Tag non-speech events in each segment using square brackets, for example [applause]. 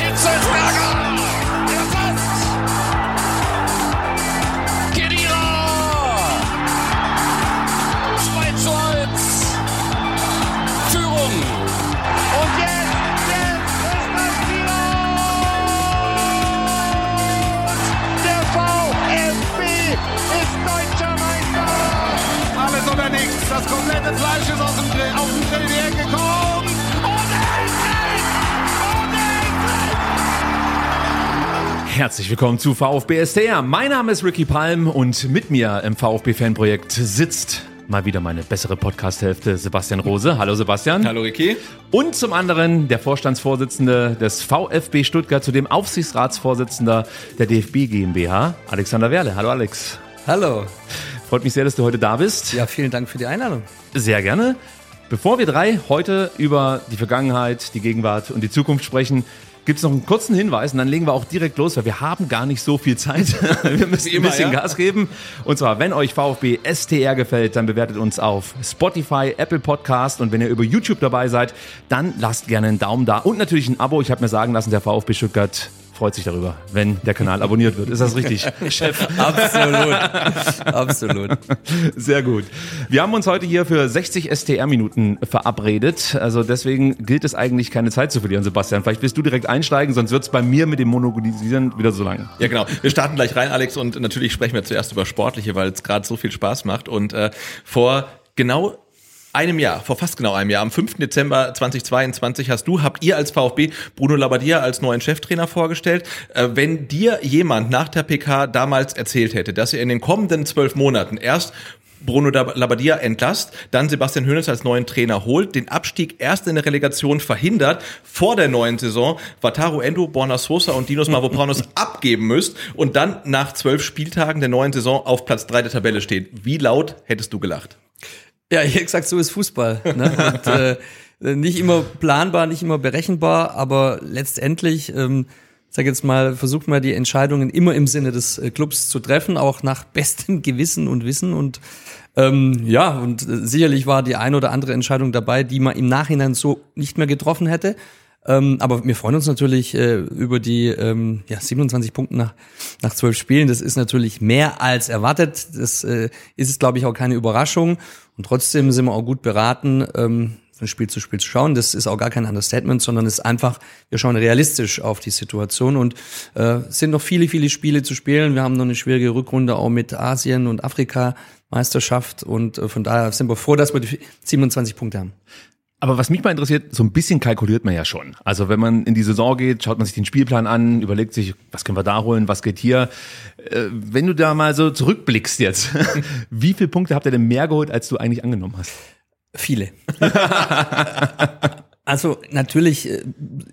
Hitzelsberger! Der passt! Kedira! 2 zu 1! Führung! Und jetzt, jetzt ist! Der VfB ist deutscher Meister! Alles oder. Das komplette Fleisch ist aus dem Grill, auf den Grill die Herzlich willkommen zu VfB STR. Mein Name ist Ricky Palm und mit mir im VfB-Fanprojekt sitzt mal wieder meine bessere Podcast-Hälfte, Sebastian Rose. Hallo Sebastian. Hallo Ricky. Und zum anderen der Vorstandsvorsitzende des VfB Stuttgart, zudem Aufsichtsratsvorsitzender der DFB GmbH, Alexander Werle. Hallo Alex. Hallo. Freut mich sehr, dass du heute da bist. Ja, vielen Dank für die Einladung. Sehr gerne. Bevor wir drei heute über die Vergangenheit, die Gegenwart und die Zukunft sprechen, gibt es noch einen kurzen Hinweis und dann legen wir auch direkt los, weil wir haben gar nicht so viel Zeit. [laughs] wir müssen immer, ein bisschen ja. Gas geben. Und zwar, wenn euch VfB STR gefällt, dann bewertet uns auf Spotify, Apple Podcast und wenn ihr über YouTube dabei seid, dann lasst gerne einen Daumen da und natürlich ein Abo. Ich habe mir sagen lassen, der VfB Stuttgart freut sich darüber, wenn der Kanal abonniert wird. Ist das richtig, [laughs] Chef? Absolut. Absolut. Sehr gut. Wir haben uns heute hier für 60 STR-Minuten verabredet. Also deswegen gilt es eigentlich keine Zeit zu verlieren, Sebastian. Vielleicht willst du direkt einsteigen, sonst wird es bei mir mit dem Monopolisieren wieder so lang. Ja, genau. Wir starten gleich rein, Alex, und natürlich sprechen wir zuerst über Sportliche, weil es gerade so viel Spaß macht. Und äh, vor genau einem Jahr, vor fast genau einem Jahr, am 5. Dezember 2022 hast du, habt ihr als VfB Bruno Labbadia als neuen Cheftrainer vorgestellt. Äh, wenn dir jemand nach der PK damals erzählt hätte, dass ihr in den kommenden zwölf Monaten erst Bruno Labbadia entlasst, dann Sebastian Hoeneß als neuen Trainer holt, den Abstieg erst in der Relegation verhindert, vor der neuen Saison Wataru Endo, Borna Sosa und Dinos Mavropanos [laughs] abgeben müsst und dann nach zwölf Spieltagen der neuen Saison auf Platz drei der Tabelle steht. Wie laut hättest du gelacht? Ja, ich hätte gesagt, so ist Fußball. Ne? Und, äh, nicht immer planbar, nicht immer berechenbar, aber letztendlich, ähm, sag jetzt mal, versucht man die Entscheidungen immer im Sinne des äh, Clubs zu treffen, auch nach [laughs] bestem Gewissen und Wissen. Und ähm, ja, und äh, sicherlich war die ein oder andere Entscheidung dabei, die man im Nachhinein so nicht mehr getroffen hätte. Ähm, aber wir freuen uns natürlich äh, über die ähm, ja, 27 Punkte nach, nach 12 Spielen. Das ist natürlich mehr als erwartet. Das äh, ist glaube ich, auch keine Überraschung. Und trotzdem sind wir auch gut beraten, ähm, von Spiel zu Spiel zu schauen. Das ist auch gar kein Understatement, sondern ist einfach, wir schauen realistisch auf die Situation und äh, es sind noch viele, viele Spiele zu spielen. Wir haben noch eine schwierige Rückrunde auch mit Asien und Afrika Meisterschaft und äh, von daher sind wir froh, dass wir die 27 Punkte haben. Aber was mich mal interessiert, so ein bisschen kalkuliert man ja schon. Also wenn man in die Saison geht, schaut man sich den Spielplan an, überlegt sich, was können wir da holen, was geht hier. Äh, wenn du da mal so zurückblickst jetzt, [laughs] wie viele Punkte habt ihr denn mehr geholt, als du eigentlich angenommen hast? Viele. [laughs] also natürlich, äh,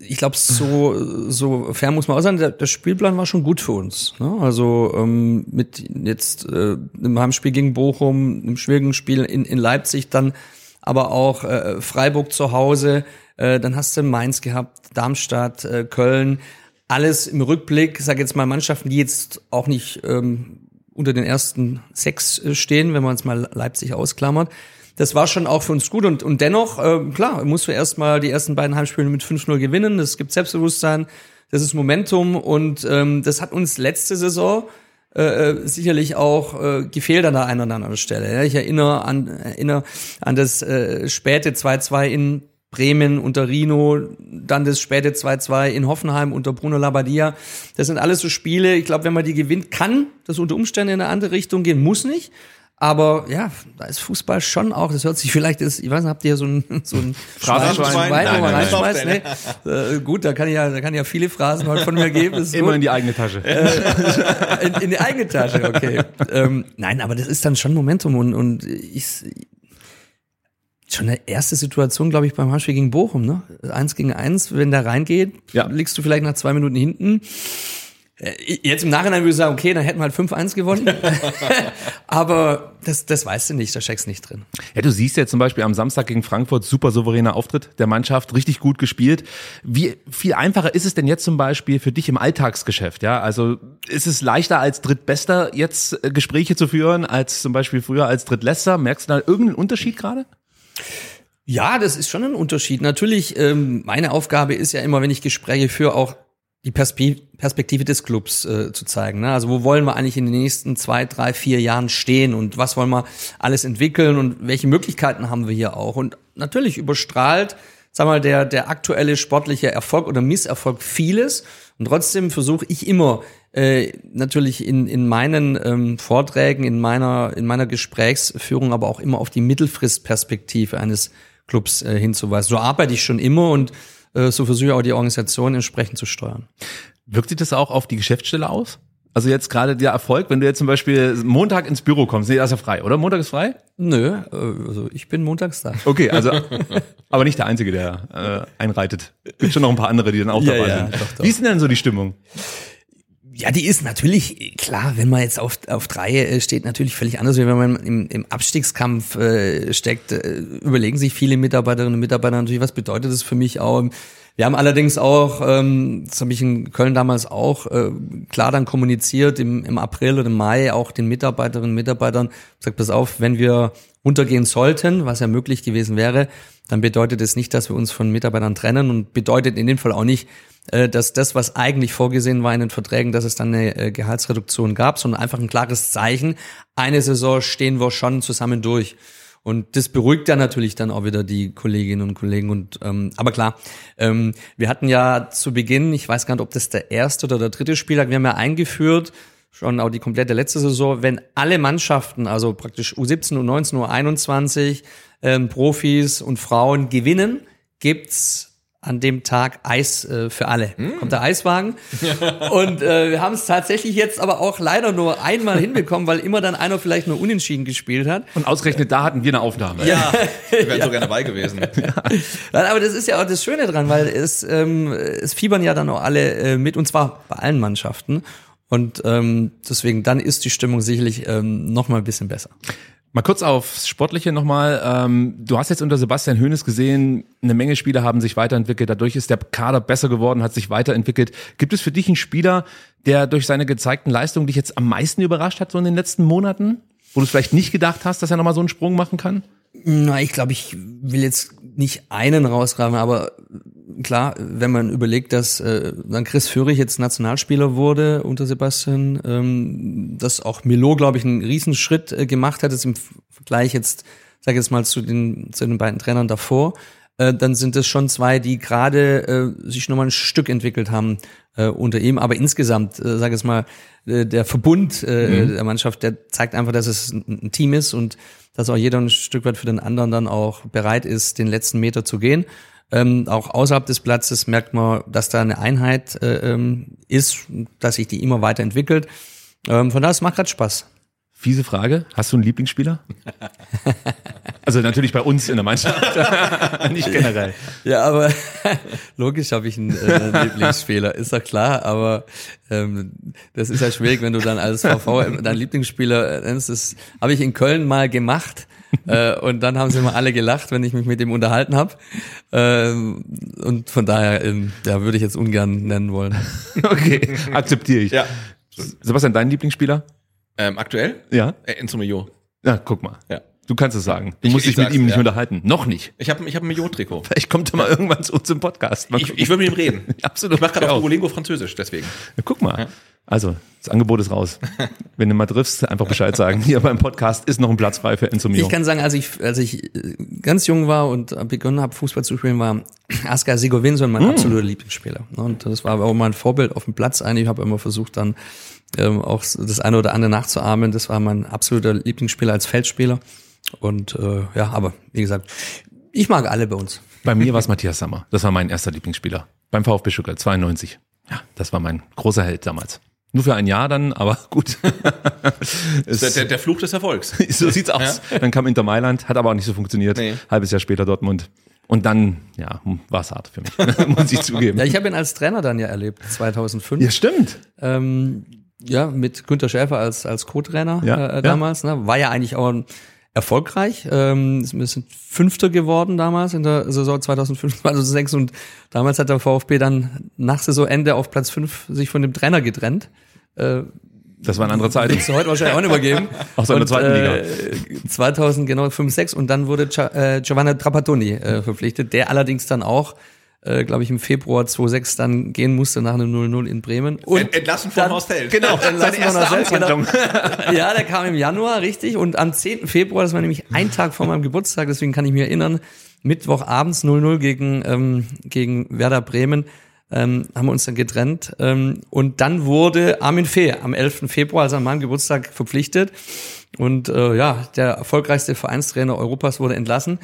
ich glaube, so, so fair muss man auch sagen, der, der Spielplan war schon gut für uns. Ne? Also ähm, mit jetzt äh, einem Heimspiel gegen Bochum, einem schwierigen Spiel in, in Leipzig, dann aber auch äh, Freiburg zu Hause, äh, dann hast du Mainz gehabt, Darmstadt, äh, Köln, alles im Rückblick, sag jetzt mal Mannschaften, die jetzt auch nicht ähm, unter den ersten sechs äh, stehen, wenn man jetzt mal Leipzig ausklammert. Das war schon auch für uns gut und, und dennoch, äh, klar, musst du erstmal die ersten beiden Heimspiele mit 5-0 gewinnen. Es gibt Selbstbewusstsein, das ist Momentum und ähm, das hat uns letzte Saison äh, sicherlich auch äh, gefehlt an der einen oder anderen Stelle. Ja, ich erinnere an, erinnere an das äh, späte 2-2 in Bremen unter Rino, dann das späte 2-2 in Hoffenheim unter Bruno Labbadia. Das sind alles so Spiele, ich glaube, wenn man die gewinnt, kann das unter Umständen in eine andere Richtung gehen, muss nicht. Aber ja, da ist Fußball schon auch, das hört sich vielleicht, ist, ich weiß nicht, habt ihr so ein, so ein Phrasenschwein? Schwein, Nein, wo man nein, nein. reinschmeißt? Nee. Äh, gut, da kann ich ja, da kann ich ja viele Phrasen heute von mir geben. ist Immer gut. in die eigene Tasche. [laughs] in, in die eigene Tasche, okay. ähm, nein, aber das ist dann schon Momentum und, und ich, Schon eine erste Situation, glaube ich, beim Heimspiel gegen Bochum, ne? Eins gegen eins, wenn der reingeht, Ja. liegst du vielleicht nach zwei Minuten hinten. Äh, Jetzt im Nachhinein würde ich sagen, okay, dann hätten wir halt 5-1 gewonnen. [laughs] Aber das, das weißt du nicht, da steckst nicht drin. Ja, du siehst ja zum Beispiel am Samstag gegen Frankfurt super souveräner Auftritt der Mannschaft, richtig gut gespielt. Wie viel einfacher ist es denn jetzt zum Beispiel für dich im Alltagsgeschäft? Ja, also ist es leichter als Drittbester jetzt äh, Gespräche zu führen als zum Beispiel früher als Drittletzter? Merkst du da irgendeinen Unterschied gerade? Ja, das ist schon ein Unterschied. Natürlich, ähm, meine Aufgabe ist ja immer, wenn ich Gespräche führe, auch die Perspe Perspektive des Clubs äh, zu zeigen. Ne? Also wo wollen wir eigentlich in den nächsten zwei, drei, vier Jahren stehen und was wollen wir alles entwickeln und welche Möglichkeiten haben wir hier auch? Und natürlich überstrahlt, sag mal, der, der aktuelle sportliche Erfolg oder Misserfolg vieles. Und trotzdem versuche ich immer, äh, natürlich in, in meinen ähm, Vorträgen, in meiner, in meiner Gesprächsführung, aber auch immer auf die Mittelfristperspektive eines Clubs äh, hinzuweisen. So arbeite ich schon immer und so versuche ich auch die Organisation entsprechend zu steuern. Wirkt sich das auch auf die Geschäftsstelle aus? Also jetzt gerade der Erfolg, wenn du jetzt zum Beispiel Montag ins Büro kommst, nee, das ist ja frei, oder? Montag ist frei? Nö, äh, also ich bin montags da. Okay, also, [laughs] aber nicht der Einzige, der äh, einreitet. Gibt schon noch ein paar andere, die dann auch Ja, dabei ja, sind. doch, doch. Wie ist denn dann so die Stimmung? Ja, die ist natürlich, klar, wenn man jetzt auf, auf drei äh, steht, natürlich völlig anders, wie wenn man im, im Abstiegskampf äh, steckt. Äh, überlegen sich viele Mitarbeiterinnen und Mitarbeiter natürlich, was bedeutet das für mich auch. Wir haben allerdings auch, ähm, das habe ich in Köln damals auch äh, klar dann kommuniziert, im, im April oder im Mai auch den Mitarbeiterinnen und Mitarbeitern, gesagt, pass auf, wenn wir untergehen sollten, was ja möglich gewesen wäre, dann bedeutet es nicht, dass wir uns von Mitarbeitern trennen und bedeutet in dem Fall auch nicht, äh, dass das, was eigentlich vorgesehen war in den Verträgen, dass es dann eine äh, Gehaltsreduktion gab, sondern einfach ein klares Zeichen. Eine Saison stehen wir schon zusammen durch. Und das beruhigt dann natürlich dann auch wieder die Kolleginnen und Kollegen. Und ähm, aber klar, ähm, wir hatten ja zu Beginn, ich weiß gar nicht, ob das der erste oder der dritte Spieltag, wir haben ja eingeführt, schon auch die komplette letzte Saison, wenn alle Mannschaften, also praktisch U17, U19, U21, ähm, Profis und Frauen gewinnen, gibt's an dem Tag Eis äh, für alle. Kommt der Eiswagen. [laughs] und äh, wir haben es tatsächlich jetzt aber auch leider nur einmal hinbekommen, weil immer dann einer vielleicht nur unentschieden gespielt hat. Und ausgerechnet da hatten wir eine Aufnahme. Ja, [laughs] wir wären [laughs] so gerne dabei gewesen. Nein, aber das ist ja auch das Schöne dran, weil es, ähm, es fiebern ja dann auch alle äh, mit, und zwar bei allen Mannschaften. Und ähm, deswegen, dann ist die Stimmung sicherlich ähm, noch mal ein bisschen besser. Mal kurz aufs Sportliche nochmal. Ähm, du hast jetzt unter Sebastian Hoeneß gesehen, eine Menge Spieler haben sich weiterentwickelt. Dadurch ist der Kader besser geworden, hat sich weiterentwickelt. Gibt es für dich einen Spieler, der durch seine gezeigten Leistungen dich jetzt am meisten überrascht hat, so in den letzten Monaten? Wo du es vielleicht nicht gedacht hast, dass er nochmal so einen Sprung machen kann? Na, ich glaube, ich will jetzt nicht einen rausgraben, aber klar, wenn man überlegt, dass äh, dann Chris Führig jetzt Nationalspieler wurde unter Sebastian, ähm, dass auch Milo, glaube ich, einen Riesenschritt äh, gemacht hat, jetzt im Vergleich jetzt, sag ich jetzt mal, zu den, zu den beiden Trainern davor, äh, dann sind es schon zwei, die gerade äh, sich nochmal ein Stück entwickelt haben äh, unter ihm. Aber insgesamt, äh, sag ich jetzt mal, äh, der Verbund äh, der Mannschaft, der zeigt einfach, dass es ein, ein Team ist und dass auch jeder ein Stück weit für den anderen dann auch bereit ist, den letzten Meter zu gehen. Ähm, auch außerhalb des Platzes merkt man, dass da eine Einheit äh, ähm, ist, dass sich die immer weiterentwickelt. Ähm, von daher, es macht gerade Spaß. Fiese Frage. Hast du einen Lieblingsspieler? [laughs] also natürlich bei uns in der Mannschaft, [laughs] nicht generell. Ja, aber [laughs] logisch habe ich einen, äh, Lieblingsspieler, ist doch klar, aber ähm, das ist ja schwierig, wenn du dann als VV deinen Lieblingsspieler nennst. Das habe ich in Köln mal gemacht [laughs] äh, und dann haben sie immer alle gelacht, wenn ich mich mit ihm unterhalten habe. Ähm, und von daher, ähm, ja, würde ich jetzt ungern nennen wollen. [laughs] Okay, akzeptiere ich. Ja. Sebastian, dein Lieblingsspieler? Ähm, aktuell? Ja. Äh, Enzo Mio. Na, guck mal. Ja. Du kannst es sagen. Du Ich- musst ich dich mit ihm nicht ja. unterhalten. Noch nicht. Ich habe ich hab ein Mio-Trikot. [laughs] Vielleicht kommt er mal irgendwann zu uns im Podcast. Mal Ich, gucken. ich will mit ihm reden. [laughs] Absolut. Ich mache gerade Ja. auf Duolingo Französisch, deswegen. Ja, guck mal. Also, das Angebot ist raus. [laughs] Wenn du mal triffst, einfach Bescheid sagen. Hier beim Podcast ist noch ein Platz frei für Enzo Mio. Ich kann sagen, als ich, als ich äh, ganz jung war und begonnen habe, Fußball zu spielen, war Askar Sigovinson mein absoluter Lieblingsspieler. Und das war auch mein Vorbild auf dem Platz eigentlich. Ich habe immer versucht, dann ähm, auch das eine oder andere nachzuahmen. Das war mein absoluter Lieblingsspieler als Feldspieler. Und äh, ja, aber wie gesagt, ich mag alle bei uns. Bei mir war es Matthias Sammer. Das war mein erster Lieblingsspieler. Beim VfB Stuttgart 92. Ja, das war mein großer Held damals. Nur für ein Jahr dann, aber [laughs] gut. [laughs] Das ist der, der Fluch des Erfolgs. [laughs] so sieht's aus. Dann kam Inter Mailand, hat aber auch nicht so funktioniert. Nee. Halbes Jahr später Dortmund. Und dann, ja, war es hart für mich, muss ich zugeben. Ja, ich habe ihn als Trainer dann ja erlebt, 2005. Ja, stimmt. Ähm, ja, mit Günter Schäfer als, als Co-Trainer Ja, äh, ja. damals. Ne? War ja eigentlich auch erfolgreich. Ähm, wir sind Fünfter geworden damals in der Saison 2005, 2006 [laughs] und damals hat der VfB dann nach Saisonende auf Platz 5 sich von dem Trainer getrennt. Äh, Das war eine andere Zeit. Würdest du heute wahrscheinlich auch nicht mehr geben. [laughs] Auch so in der zweiten äh, 2000, genau, 5, 6 und dann wurde äh, Giovanna Trapattoni äh, verpflichtet, der allerdings dann auch, äh, glaube ich, im Februar 2006 dann gehen musste nach einem 0-0 in Bremen. Und Ent- entlassen von dann- Horst Held. Genau, entlassen von Horst Held, genau. Ja, der kam im Januar, richtig. Und am 10. Februar, das war nämlich ein Tag vor meinem Geburtstag, deswegen kann ich mich erinnern, Mittwochabends 0-0 gegen, ähm, gegen Werder Bremen, ähm, haben wir uns dann getrennt. Ähm, und dann wurde Armin Fee am 11. Februar, also an meinem Geburtstag, verpflichtet. Und äh, ja, der erfolgreichste Vereinstrainer Europas wurde entlassen.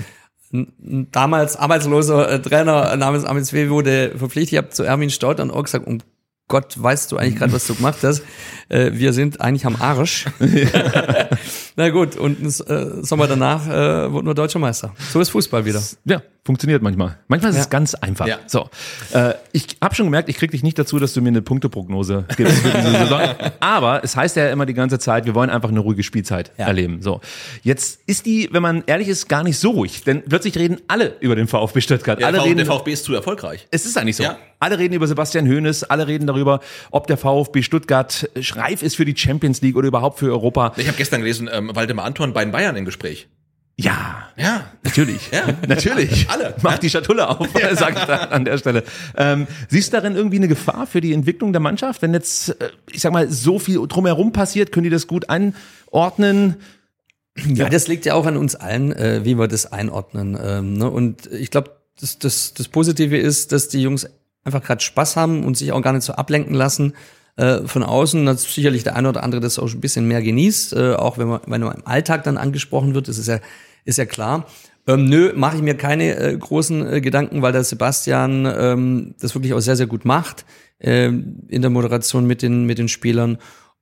Damals arbeitsloser äh, Trainer namens Armin Fee wurde verpflichtet. Ich habe zu Erwin Staud dann auch gesagt, um Gott, weißt du eigentlich gerade, was du gemacht hast? Äh, wir sind eigentlich am Arsch. [laughs] Na gut, und äh, Sommer danach äh, wurden wir Deutscher Meister. So ist Fußball wieder. Ja, funktioniert manchmal. Manchmal ist Ja. es ganz einfach. Ja. So, äh, ich habe schon gemerkt, ich krieg dich nicht dazu, dass du mir eine Punkteprognose gibst für diese Saison. [laughs] Aber es heißt ja immer die ganze Zeit, wir wollen einfach eine ruhige Spielzeit Ja. erleben. So, jetzt ist die, wenn man ehrlich ist, gar nicht so ruhig, denn plötzlich reden alle über den VfB Stuttgart. Ja, alle reden der VfB ist zu erfolgreich. es ist eigentlich so. Ja. Alle reden über Sebastian Hoeneß, alle reden darüber, ob der VfB Stuttgart reif ist für die Champions League oder überhaupt für Europa. Ich habe gestern gelesen, ähm, Waldemar Anton bei den Bayern im Gespräch. Ja, Ja. Natürlich. Ja. [laughs] Natürlich. [laughs] Alle. Mach die Schatulle auf, [laughs] sag ich da an der Stelle. Ähm, siehst du darin irgendwie eine Gefahr für die Entwicklung der Mannschaft? Wenn jetzt, äh, ich sag mal, so viel drumherum passiert, können die das gut einordnen? Ja, das liegt ja auch an uns allen, äh, wie wir das einordnen. Ähm, ne? Und ich glaube, das, das, das Positive ist, dass die Jungs einfach gerade Spaß haben und sich auch gar nicht so ablenken lassen äh, von außen. Dass sicherlich der eine oder andere das auch ein bisschen mehr genießt, äh, auch wenn man, wenn man im Alltag dann angesprochen wird, das ist ja, ist ja klar. Ähm, nö, mache ich mir keine äh, großen äh, Gedanken, weil der Sebastian ähm, das wirklich auch sehr, sehr gut macht ähm, in der Moderation mit den, mit den Spielern.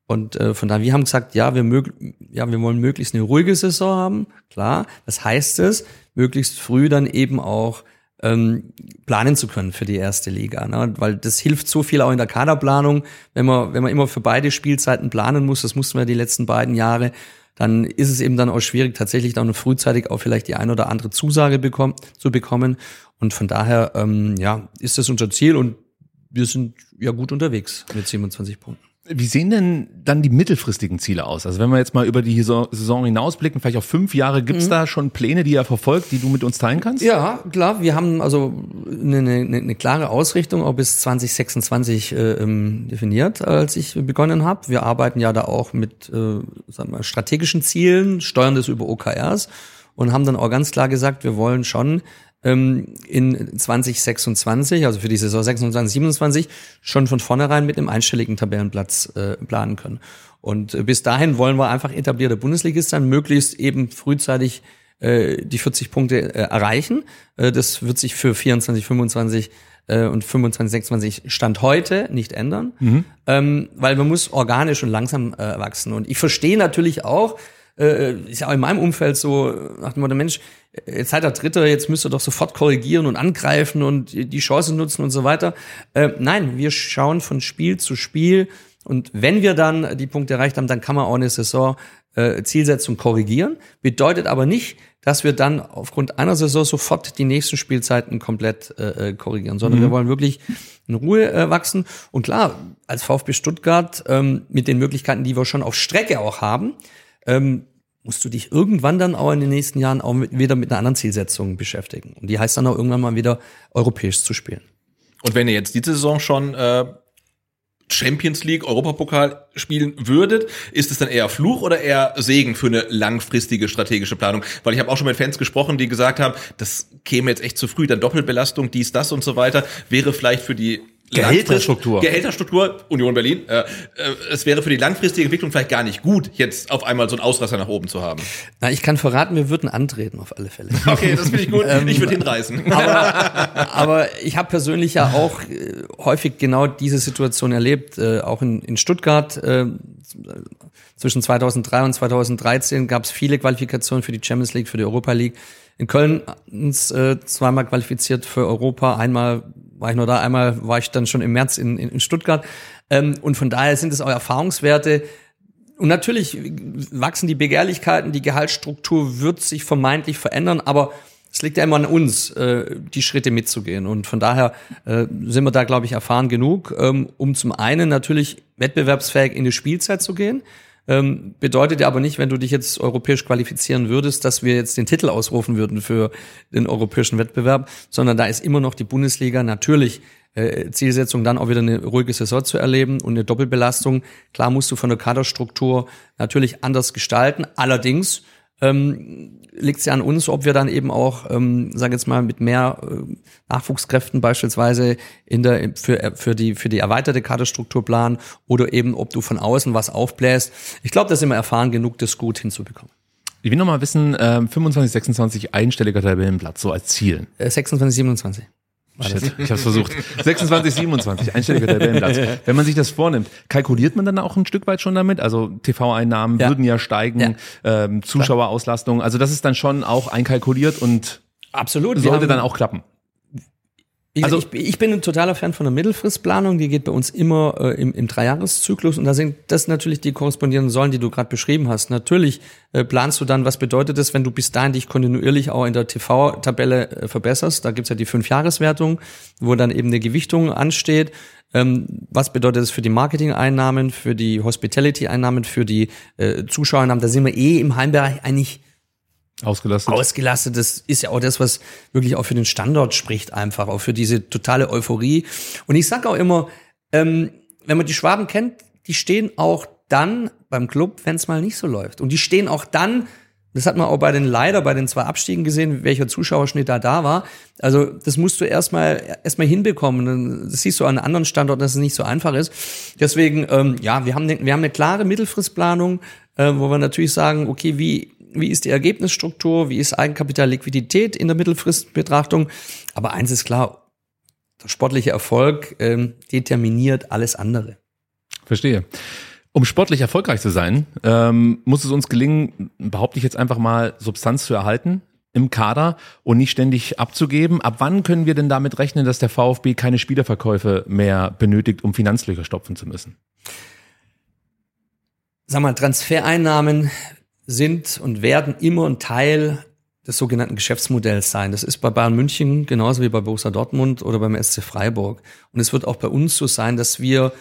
Und äh, von daher, wir haben gesagt, ja, wir mög ja, wir wollen möglichst eine ruhige Saison haben, klar. Das heißt es, möglichst früh dann eben auch ähm, planen zu können für die erste Liga, ne? weil das hilft so viel auch in der Kaderplanung, wenn man wenn man immer für beide Spielzeiten planen muss, das mussten wir die letzten beiden Jahre, dann ist es eben dann auch schwierig, tatsächlich dann frühzeitig auch vielleicht die ein oder andere Zusage bekommen, zu bekommen. Und von daher, ähm, ja, ist das unser Ziel und wir sind ja gut unterwegs mit 27 Punkten. Wie sehen denn dann die mittelfristigen Ziele aus? Also wenn wir jetzt mal über die Saison hinausblicken, vielleicht auf fünf Jahre, gibt's da schon Pläne, die ihr verfolgt, die du mit uns teilen kannst? Ja, klar, wir haben also eine, eine, eine klare Ausrichtung auch bis 2026 äh, ähm, definiert, als ich begonnen habe. Wir arbeiten ja da auch mit äh, sagen wir, strategischen Zielen, steuern das über OKRs und haben dann auch ganz klar gesagt, wir wollen schon ähm, in 2026, also für die Saison 26, 27, schon von vornherein mit einem einstelligen Tabellenplatz äh, planen können. Und äh, bis dahin wollen wir einfach etablierte Bundesligist sein, möglichst eben frühzeitig äh, die 40 Punkte äh, erreichen. Äh, das wird sich für 24, 25 äh, und 25, 26 Stand heute nicht ändern, ähm, weil man muss organisch und langsam äh, wachsen. Und ich verstehe natürlich auch, äh, ist ja auch in meinem Umfeld so, nach dem Motto, Mensch, jetzt seid ihr Dritter, jetzt müsst ihr doch sofort korrigieren und angreifen und die Chance nutzen und so weiter. Äh, nein, wir schauen von Spiel zu Spiel und wenn wir dann die Punkte erreicht haben, dann kann man auch eine Saison äh, Zielsetzung korrigieren. Bedeutet aber nicht, dass wir dann aufgrund einer Saison sofort die nächsten Spielzeiten komplett äh, äh, korrigieren, sondern wir wollen wirklich in Ruhe äh, wachsen. Und klar, als VfB Stuttgart ähm, mit den Möglichkeiten, die wir schon auf Strecke auch haben, ähm, musst du dich irgendwann dann auch in den nächsten Jahren auch mit, wieder mit einer anderen Zielsetzung beschäftigen. Und die heißt dann auch irgendwann mal wieder europäisch zu spielen. Und wenn ihr jetzt diese Saison schon äh, Champions League, Europapokal spielen würdet, ist es dann eher Fluch oder eher Segen für eine langfristige strategische Planung? Weil ich habe auch schon mit Fans gesprochen, die gesagt haben, das käme jetzt echt zu früh, dann Doppelbelastung, dies, das und so weiter, wäre vielleicht für die Gehälterstruktur. Gehälterstruktur, Union Berlin. Äh, äh, es wäre für die langfristige Entwicklung vielleicht gar nicht gut, jetzt auf einmal so einen Ausrasser nach oben zu haben. Na, ich kann verraten, wir würden antreten auf alle Fälle. [laughs] Okay, das finde ich gut. ich würde hinreißen. [laughs] aber, aber ich habe persönlich ja auch äh, häufig genau diese Situation erlebt, äh, auch in, in Stuttgart. Äh, zwischen 2003 und 2013 gab es viele Qualifikationen für die Champions League, für die Europa League. In Köln uns äh, zweimal qualifiziert für Europa, einmal war ich nur da, einmal war ich dann schon im März in, in, Stuttgart. Ähm, und von daher sind es auch Erfahrungswerte. Und natürlich wachsen die Begehrlichkeiten, die Gehaltsstruktur wird sich vermeintlich verändern, aber es liegt ja immer an uns, äh, die Schritte mitzugehen. Und von daher äh, sind wir da, glaube ich, erfahren genug, ähm, um zum einen natürlich wettbewerbsfähig in die Spielzeit zu gehen. Ähm, bedeutet ja aber nicht, wenn du dich jetzt europäisch qualifizieren würdest, dass wir jetzt den Titel ausrufen würden für den europäischen Wettbewerb, sondern da ist immer noch die Bundesliga natürlich äh, Zielsetzung, dann auch wieder eine ruhige Saison zu erleben und eine Doppelbelastung. Klar musst du von der Kaderstruktur natürlich anders gestalten. Allerdings ähm, liegt es ja an uns, ob wir dann eben auch, ähm, sage jetzt mal, mit mehr äh, Nachwuchskräften beispielsweise in der für für die für die erweiterte Kaderstruktur planen oder eben, ob du von außen was aufbläst. Ich glaube, da sind wir erfahren genug, das gut hinzubekommen. Ich will noch mal wissen, äh, 25, 26 einstelliger Tabellenplatz so als Ziel. Äh, 26, 27. Shit, ich habe versucht. 26, 27, einstelliger Tabellenplatz. Wenn man sich das vornimmt, kalkuliert man dann auch ein Stück weit schon damit? Also TV-Einnahmen Ja. würden ja steigen, Ja. ähm, Zuschauerauslastung. Also das ist dann schon auch einkalkuliert und Absolut. Sollte haben- dann auch klappen. Ich, Also- ich, ich bin ein totaler Fan von der Mittelfristplanung, die geht bei uns immer äh, im, im Dreijahreszyklus und da sind das natürlich die korrespondierenden Säulen, die du gerade beschrieben hast. Natürlich äh, planst du dann, was bedeutet das, wenn du bis dahin dich kontinuierlich auch in der TV-Tabelle äh, verbesserst. Da gibt's ja die Fünfjahreswertung, wo dann eben eine Gewichtung ansteht. Ähm, was bedeutet das für die Marketing-Einnahmen, für die Hospitality-Einnahmen, für die äh, Zuschauereinnahmen? Da sind wir eh im Heimbereich eigentlich Ausgelastet. ausgelastet. Das ist ja auch das, was wirklich auch für den Standort spricht, einfach auch für diese totale Euphorie. Und ich sag auch immer, ähm, wenn man die Schwaben kennt, die stehen auch dann beim Club, wenn es mal nicht so läuft. Und die stehen auch dann, das hat man auch bei den leider bei den zwei Abstiegen gesehen, welcher Zuschauerschnitt da da war. Also das musst du erstmal erstmal hinbekommen. Das siehst du an anderen Standorten, dass es nicht so einfach ist. Deswegen, ähm, ja, wir haben, wir haben eine klare Mittelfristplanung, äh, wo wir natürlich sagen, okay, wie wie ist die Ergebnisstruktur, wie ist Eigenkapital, Liquidität in der Mittelfristbetrachtung. Aber eins ist klar, der sportliche Erfolg ähm, determiniert alles andere. Verstehe. Um sportlich erfolgreich zu sein, ähm, muss es uns gelingen, behaupte ich jetzt einfach mal, Substanz zu erhalten im Kader und nicht ständig abzugeben. Ab wann können wir denn damit rechnen, dass der VfB keine Spielerverkäufe mehr benötigt, um Finanzlöcher stopfen zu müssen? Sag mal, Transfereinnahmen sind und werden immer ein Teil des sogenannten Geschäftsmodells sein. Das ist bei Bayern München genauso wie bei Borussia Dortmund oder beim SC Freiburg. Und es wird auch bei uns so sein, dass wir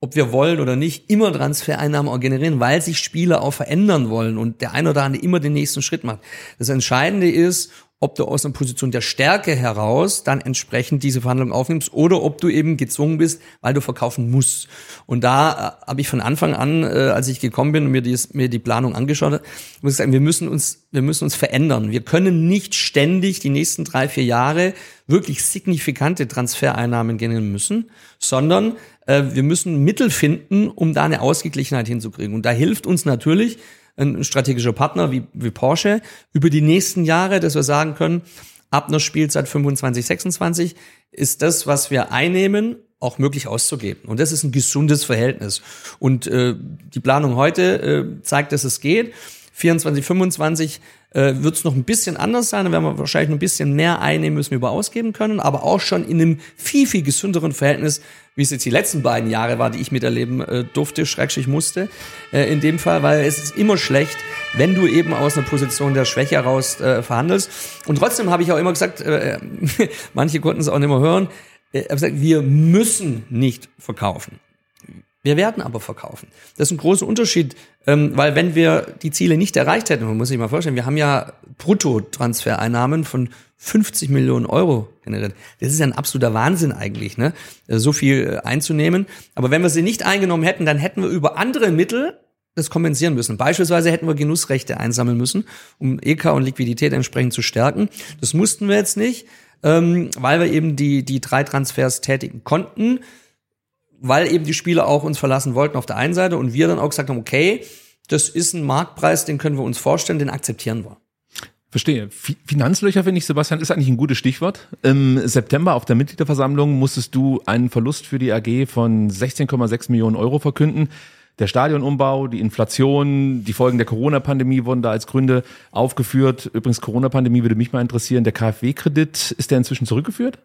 ob wir wollen oder nicht, immer Transfereinnahmen auch generieren, weil sich Spieler auch verändern wollen und der eine oder andere immer den nächsten Schritt macht. Das Entscheidende ist, ob du aus einer Position der Stärke heraus dann entsprechend diese Verhandlung aufnimmst oder ob du eben gezwungen bist, weil du verkaufen musst. Und da äh, habe ich von Anfang an, äh, als ich gekommen bin und mir, dies, mir die Planung angeschaut habe, muss ich sagen, wir müssen uns, wir müssen uns verändern. Wir können nicht ständig die nächsten drei, vier Jahre wirklich signifikante Transfereinnahmen generieren müssen, sondern äh, wir müssen Mittel finden, um da eine Ausgeglichenheit hinzukriegen. Und da hilft uns natürlich ein strategischer Partner wie, wie Porsche über die nächsten Jahre, dass wir sagen können, ab einer Spielzeit 25, 26 ist das, was wir einnehmen, auch möglich auszugeben. Und das ist ein gesundes Verhältnis. Und äh, die Planung heute äh, zeigt, dass es geht. 24, 25 äh, wird es noch ein bisschen anders sein. Da werden wir wahrscheinlich noch ein bisschen mehr einnehmen müssen, über ausgeben können, aber auch schon in einem viel, viel gesünderen Verhältnis, wie es jetzt die letzten beiden Jahre war, die ich miterleben äh, durfte, schrecklich musste. Äh, in dem Fall, weil es ist immer schlecht, wenn du eben aus einer Position der Schwäche heraus äh, verhandelst. Und trotzdem habe ich auch immer gesagt, äh, [laughs] manche konnten es auch nicht mehr hören, äh, ich habe gesagt, wir müssen nicht verkaufen. Wir werden aber verkaufen. Das ist ein großer Unterschied, ähm, weil wenn wir die Ziele nicht erreicht hätten, man muss sich mal vorstellen, wir haben ja Bruttotransfereinnahmen von 50 Millionen Euro generiert. Das ist ja ein absoluter Wahnsinn eigentlich, ne? so viel äh, einzunehmen. Aber wenn wir sie nicht eingenommen hätten, dann hätten wir über andere Mittel das kompensieren müssen. Beispielsweise hätten wir Genussrechte einsammeln müssen, um EK und Liquidität entsprechend zu stärken. Das mussten wir jetzt nicht. ähm, weil wir eben die, die drei Transfers tätigen konnten, weil eben die Spieler auch uns verlassen wollten auf der einen Seite und wir dann auch gesagt haben, okay, das ist ein Marktpreis, den können wir uns vorstellen, den akzeptieren wir. Verstehe. Fi- Finanzlöcher, finde ich, Sebastian, ist eigentlich ein gutes Stichwort. Im September auf der Mitgliederversammlung musstest du einen Verlust für die AG von 16,6 Millionen Euro verkünden. Der Stadionumbau, die Inflation, die Folgen der Corona-Pandemie wurden da als Gründe aufgeführt. Übrigens, Corona-Pandemie würde mich mal interessieren. Der KfW-Kredit, ist der inzwischen zurückgeführt?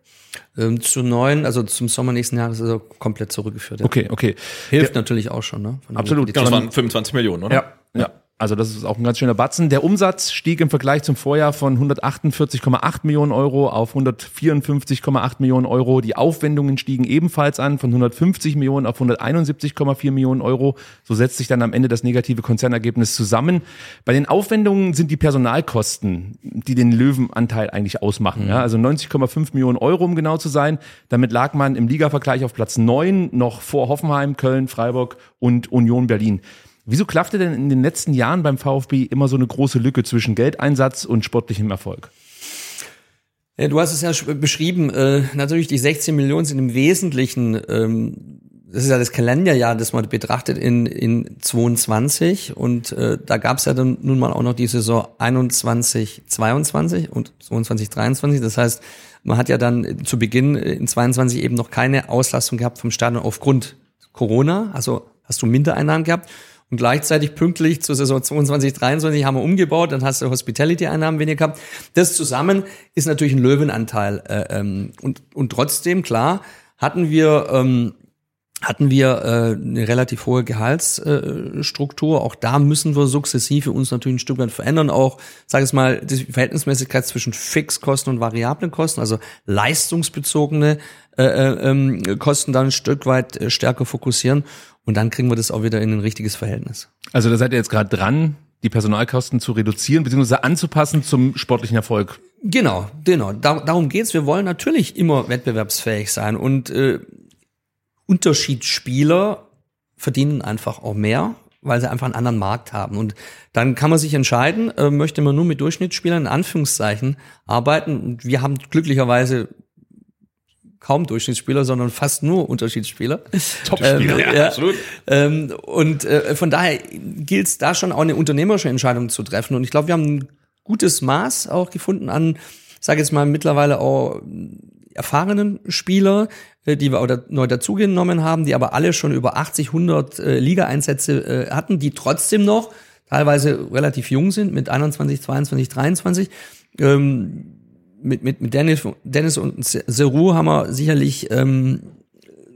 Ähm, zu neun, also zum Sommer nächsten Jahres ist er komplett zurückgeführt. Ja. Okay, okay. Hilft natürlich auch schon, ne? Von der Absolut. Liquidität. Das waren 25 Millionen, oder? Ja, ja. Also das ist auch ein ganz schöner Batzen. Der Umsatz stieg im Vergleich zum Vorjahr von 148,8 Millionen Euro auf 154,8 Millionen Euro. Die Aufwendungen stiegen ebenfalls an von 150 Millionen auf 171,4 Millionen Euro. So setzt sich dann am Ende das negative Konzernergebnis zusammen. Bei den Aufwendungen sind die Personalkosten, die den Löwenanteil eigentlich ausmachen. Ja, also 90,5 Millionen Euro, um genau zu sein. Damit lag man im Ligavergleich auf Platz 9, noch vor Hoffenheim, Köln, Freiburg und Union Berlin. Wieso klaffte denn in den letzten Jahren beim VfB immer so eine große Lücke zwischen Geldeinsatz und sportlichem Erfolg? Ja, du hast es ja sch- beschrieben. Äh, natürlich, die 16 Millionen sind im Wesentlichen, ähm, das ist ja das Kalenderjahr, das man betrachtet in, in 22. Und äh, da gab es ja dann nun mal auch noch die Saison 21, 22 und 22, 23. Das heißt, man hat ja dann zu Beginn äh, in 22 eben noch keine Auslastung gehabt vom Stadion aufgrund Corona. Also hast du Mindereinnahmen gehabt. Und gleichzeitig pünktlich zur Saison 22, 23 haben wir umgebaut, dann hast du Hospitality-Einnahmen weniger gehabt. Das zusammen ist natürlich ein Löwenanteil. Äh, ähm, und, und trotzdem, klar, hatten wir, ähm, hatten wir äh, eine relativ hohe Gehaltsstruktur. Auch da müssen wir sukzessive uns natürlich ein Stück weit verändern. Auch, sage ich mal, die Verhältnismäßigkeit zwischen Fixkosten und variablen Kosten, also leistungsbezogene äh, äh, ähm, Kosten dann ein Stück weit äh, stärker fokussieren. Und dann kriegen wir das auch wieder in ein richtiges Verhältnis. Also da seid ihr jetzt gerade dran, die Personalkosten zu reduzieren bzw. anzupassen zum sportlichen Erfolg. Genau, genau. Dar darum geht's. Wir wollen natürlich immer wettbewerbsfähig sein und äh, Unterschiedsspieler verdienen einfach auch mehr, weil sie einfach einen anderen Markt haben. Und dann kann man sich entscheiden, äh, möchte man nur mit Durchschnittsspielern in Anführungszeichen arbeiten. Und wir haben glücklicherweise kaum Durchschnittsspieler, sondern fast nur Unterschiedsspieler. [laughs] Topspieler, Ähm, ja, absolut. Ähm, und äh, von daher gilt es da schon auch eine unternehmerische Entscheidung zu treffen. Und ich glaube, wir haben ein gutes Maß auch gefunden an, sage jetzt mal mittlerweile auch erfahrenen Spieler, äh, die wir auch da, neu dazugenommen haben, die aber alle schon über 80, 100 äh, Liga-Einsätze äh, hatten, die trotzdem noch teilweise relativ jung sind, mit 21, 22, 23. Ähm, mit, mit, mit Dennis, Dennis und Seru haben wir sicherlich ähm,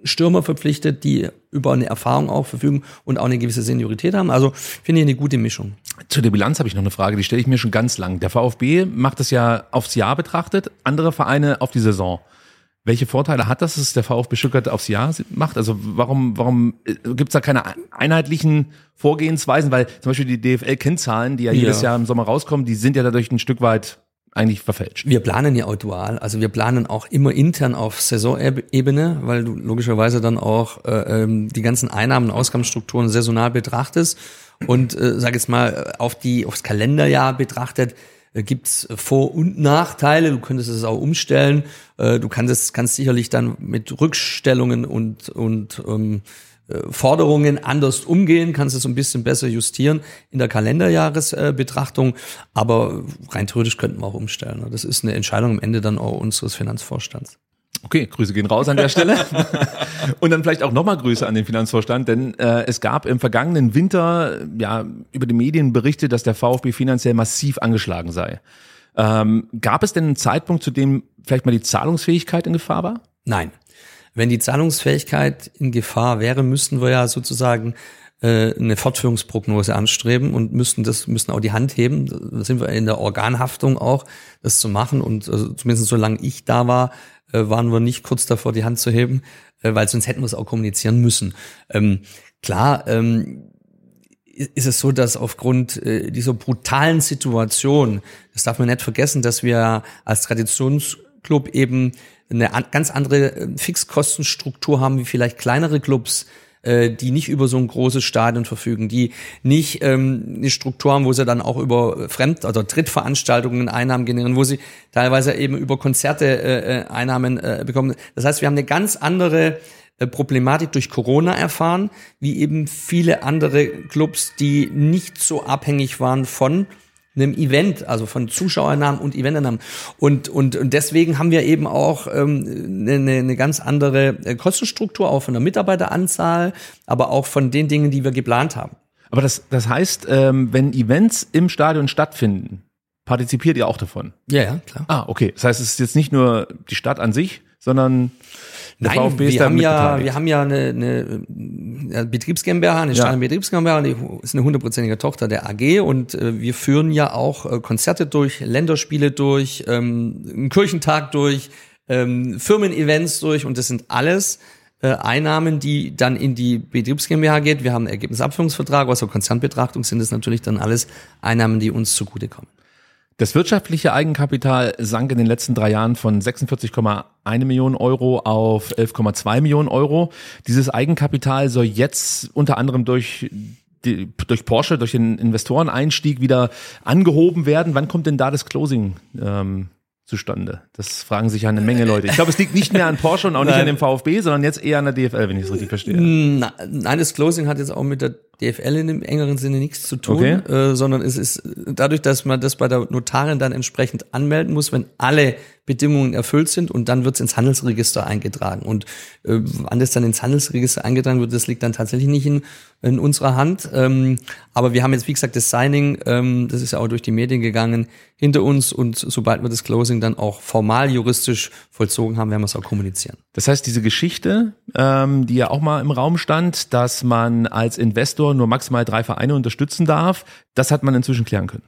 Stürmer verpflichtet, die über eine Erfahrung auch verfügen und auch eine gewisse Seniorität haben. Also finde ich eine gute Mischung. Zu der Bilanz habe ich noch eine Frage, die stelle ich mir schon ganz lang. Der VfB macht das ja aufs Jahr betrachtet, andere Vereine auf die Saison. Welche Vorteile hat das, dass der VfB Stuttgart aufs Jahr macht? Also warum, warum gibt es da keine einheitlichen Vorgehensweisen? Weil zum Beispiel die DFL-Kennzahlen, die ja jedes Ja. Jahr im Sommer rauskommen, die sind ja dadurch ein Stück weit eigentlich verfälscht. Wir planen ja auch dual, also wir planen auch immer intern auf Saisonebene, weil du logischerweise dann auch äh, ähm, die ganzen Einnahmen- und Ausgabenstrukturen saisonal betrachtest und äh, sag jetzt mal auf die aufs Kalenderjahr betrachtet äh, gibt's Vor- und Nachteile. Du könntest es auch umstellen. Äh, du kannst es kannst sicherlich dann mit Rückstellungen und und ähm, äh, Forderungen anders umgehen, kannst es so ein bisschen besser justieren in der Kalenderjahresbetrachtung, aber rein theoretisch könnten wir auch umstellen. Das ist eine Entscheidung am Ende dann auch unseres Finanzvorstands. Okay, Grüße gehen raus an der Stelle. [laughs] Und dann vielleicht auch nochmal Grüße an den Finanzvorstand, denn äh, es gab im vergangenen Winter äh, ja über die Medien Berichte, dass der VfB finanziell massiv angeschlagen sei. Ähm, gab es denn einen Zeitpunkt, zu dem vielleicht mal die Zahlungsfähigkeit in Gefahr war? Nein. Wenn die Zahlungsfähigkeit in Gefahr wäre, müssten wir ja sozusagen äh, eine Fortführungsprognose anstreben und müssten das müssen auch die Hand heben. Da sind wir in der Organhaftung auch, das zu machen. Und also, zumindest solange ich da war, äh, waren wir nicht kurz davor, die Hand zu heben, äh, weil sonst hätten wir es auch kommunizieren müssen. Ähm, klar, ähm, ist es so, dass aufgrund äh, dieser brutalen Situation, das darf man nicht vergessen, dass wir als Traditionsclub eben eine an, ganz andere äh, Fixkostenstruktur haben wie vielleicht kleinere Clubs, äh, die nicht über so ein großes Stadion verfügen, die nicht ähm, eine Struktur haben, wo sie dann auch über Fremd- oder Drittveranstaltungen Einnahmen generieren, wo sie teilweise eben über Konzerte äh, äh Einnahmen äh, bekommen. Das heißt, wir haben eine ganz andere Problematik durch Corona erfahren, wie eben viele andere Clubs, die nicht so abhängig waren von einem Event, also von Zuschauernamen und Eventnamen. Und, und, und deswegen haben wir eben auch ähm, eine, eine ganz andere äh, Kostenstruktur, auch von der Mitarbeiteranzahl, aber auch von den Dingen, die wir geplant haben. Aber das, das heißt, ähm, wenn Events im Stadion stattfinden, partizipiert ihr auch davon? Ja, ja, klar. Ah, okay. Das heißt, es ist jetzt nicht nur die Stadt an sich, sondern der Nein, VfB wir haben ja, wir haben ja eine, eine Betriebs GmbH, eine ja. Betriebs GmbH, die ist eine hundertprozentige Tochter der AG und äh, wir führen ja auch äh, Konzerte durch, Länderspiele durch, ähm, einen Kirchentag durch, ähm, Firmen-Events durch und das sind alles äh, Einnahmen, die dann in die Betriebs GmbH geht. Wir haben einen Ergebnisabführungsvertrag, also Konzernbetrachtung sind es natürlich dann alles Einnahmen, die uns zugutekommen. Das wirtschaftliche Eigenkapital sank in den letzten drei Jahren von 46,1 Millionen Euro auf 11,2 Millionen Euro. Dieses Eigenkapital soll jetzt unter anderem durch die, durch Porsche, durch den Investoreneinstieg wieder angehoben werden. Wann kommt denn da das Closing ähm, zustande? Das fragen sich ja eine Menge Leute. Ich glaube, es liegt nicht mehr an Porsche und auch nicht an dem VfB, sondern jetzt eher an der DFL, wenn ich es richtig verstehe. Nein, das Closing hat jetzt auch mit der DFL in dem engeren Sinne nichts zu tun, okay. äh, sondern es ist dadurch, dass man das bei der Notarin dann entsprechend anmelden muss, wenn alle Bedingungen erfüllt sind und dann wird es ins Handelsregister eingetragen. Und äh, wann das dann ins Handelsregister eingetragen wird, das liegt dann tatsächlich nicht in, in unserer Hand. Ähm, aber wir haben jetzt, wie gesagt, das Signing, ähm, das ist ja auch durch die Medien gegangen, hinter uns und sobald wir das Closing dann auch formal juristisch vollzogen haben, werden wir es auch kommunizieren. Das heißt, diese Geschichte, ähm, die ja auch mal im Raum stand, dass man als Investor nur maximal drei Vereine unterstützen darf, das hat man inzwischen klären können.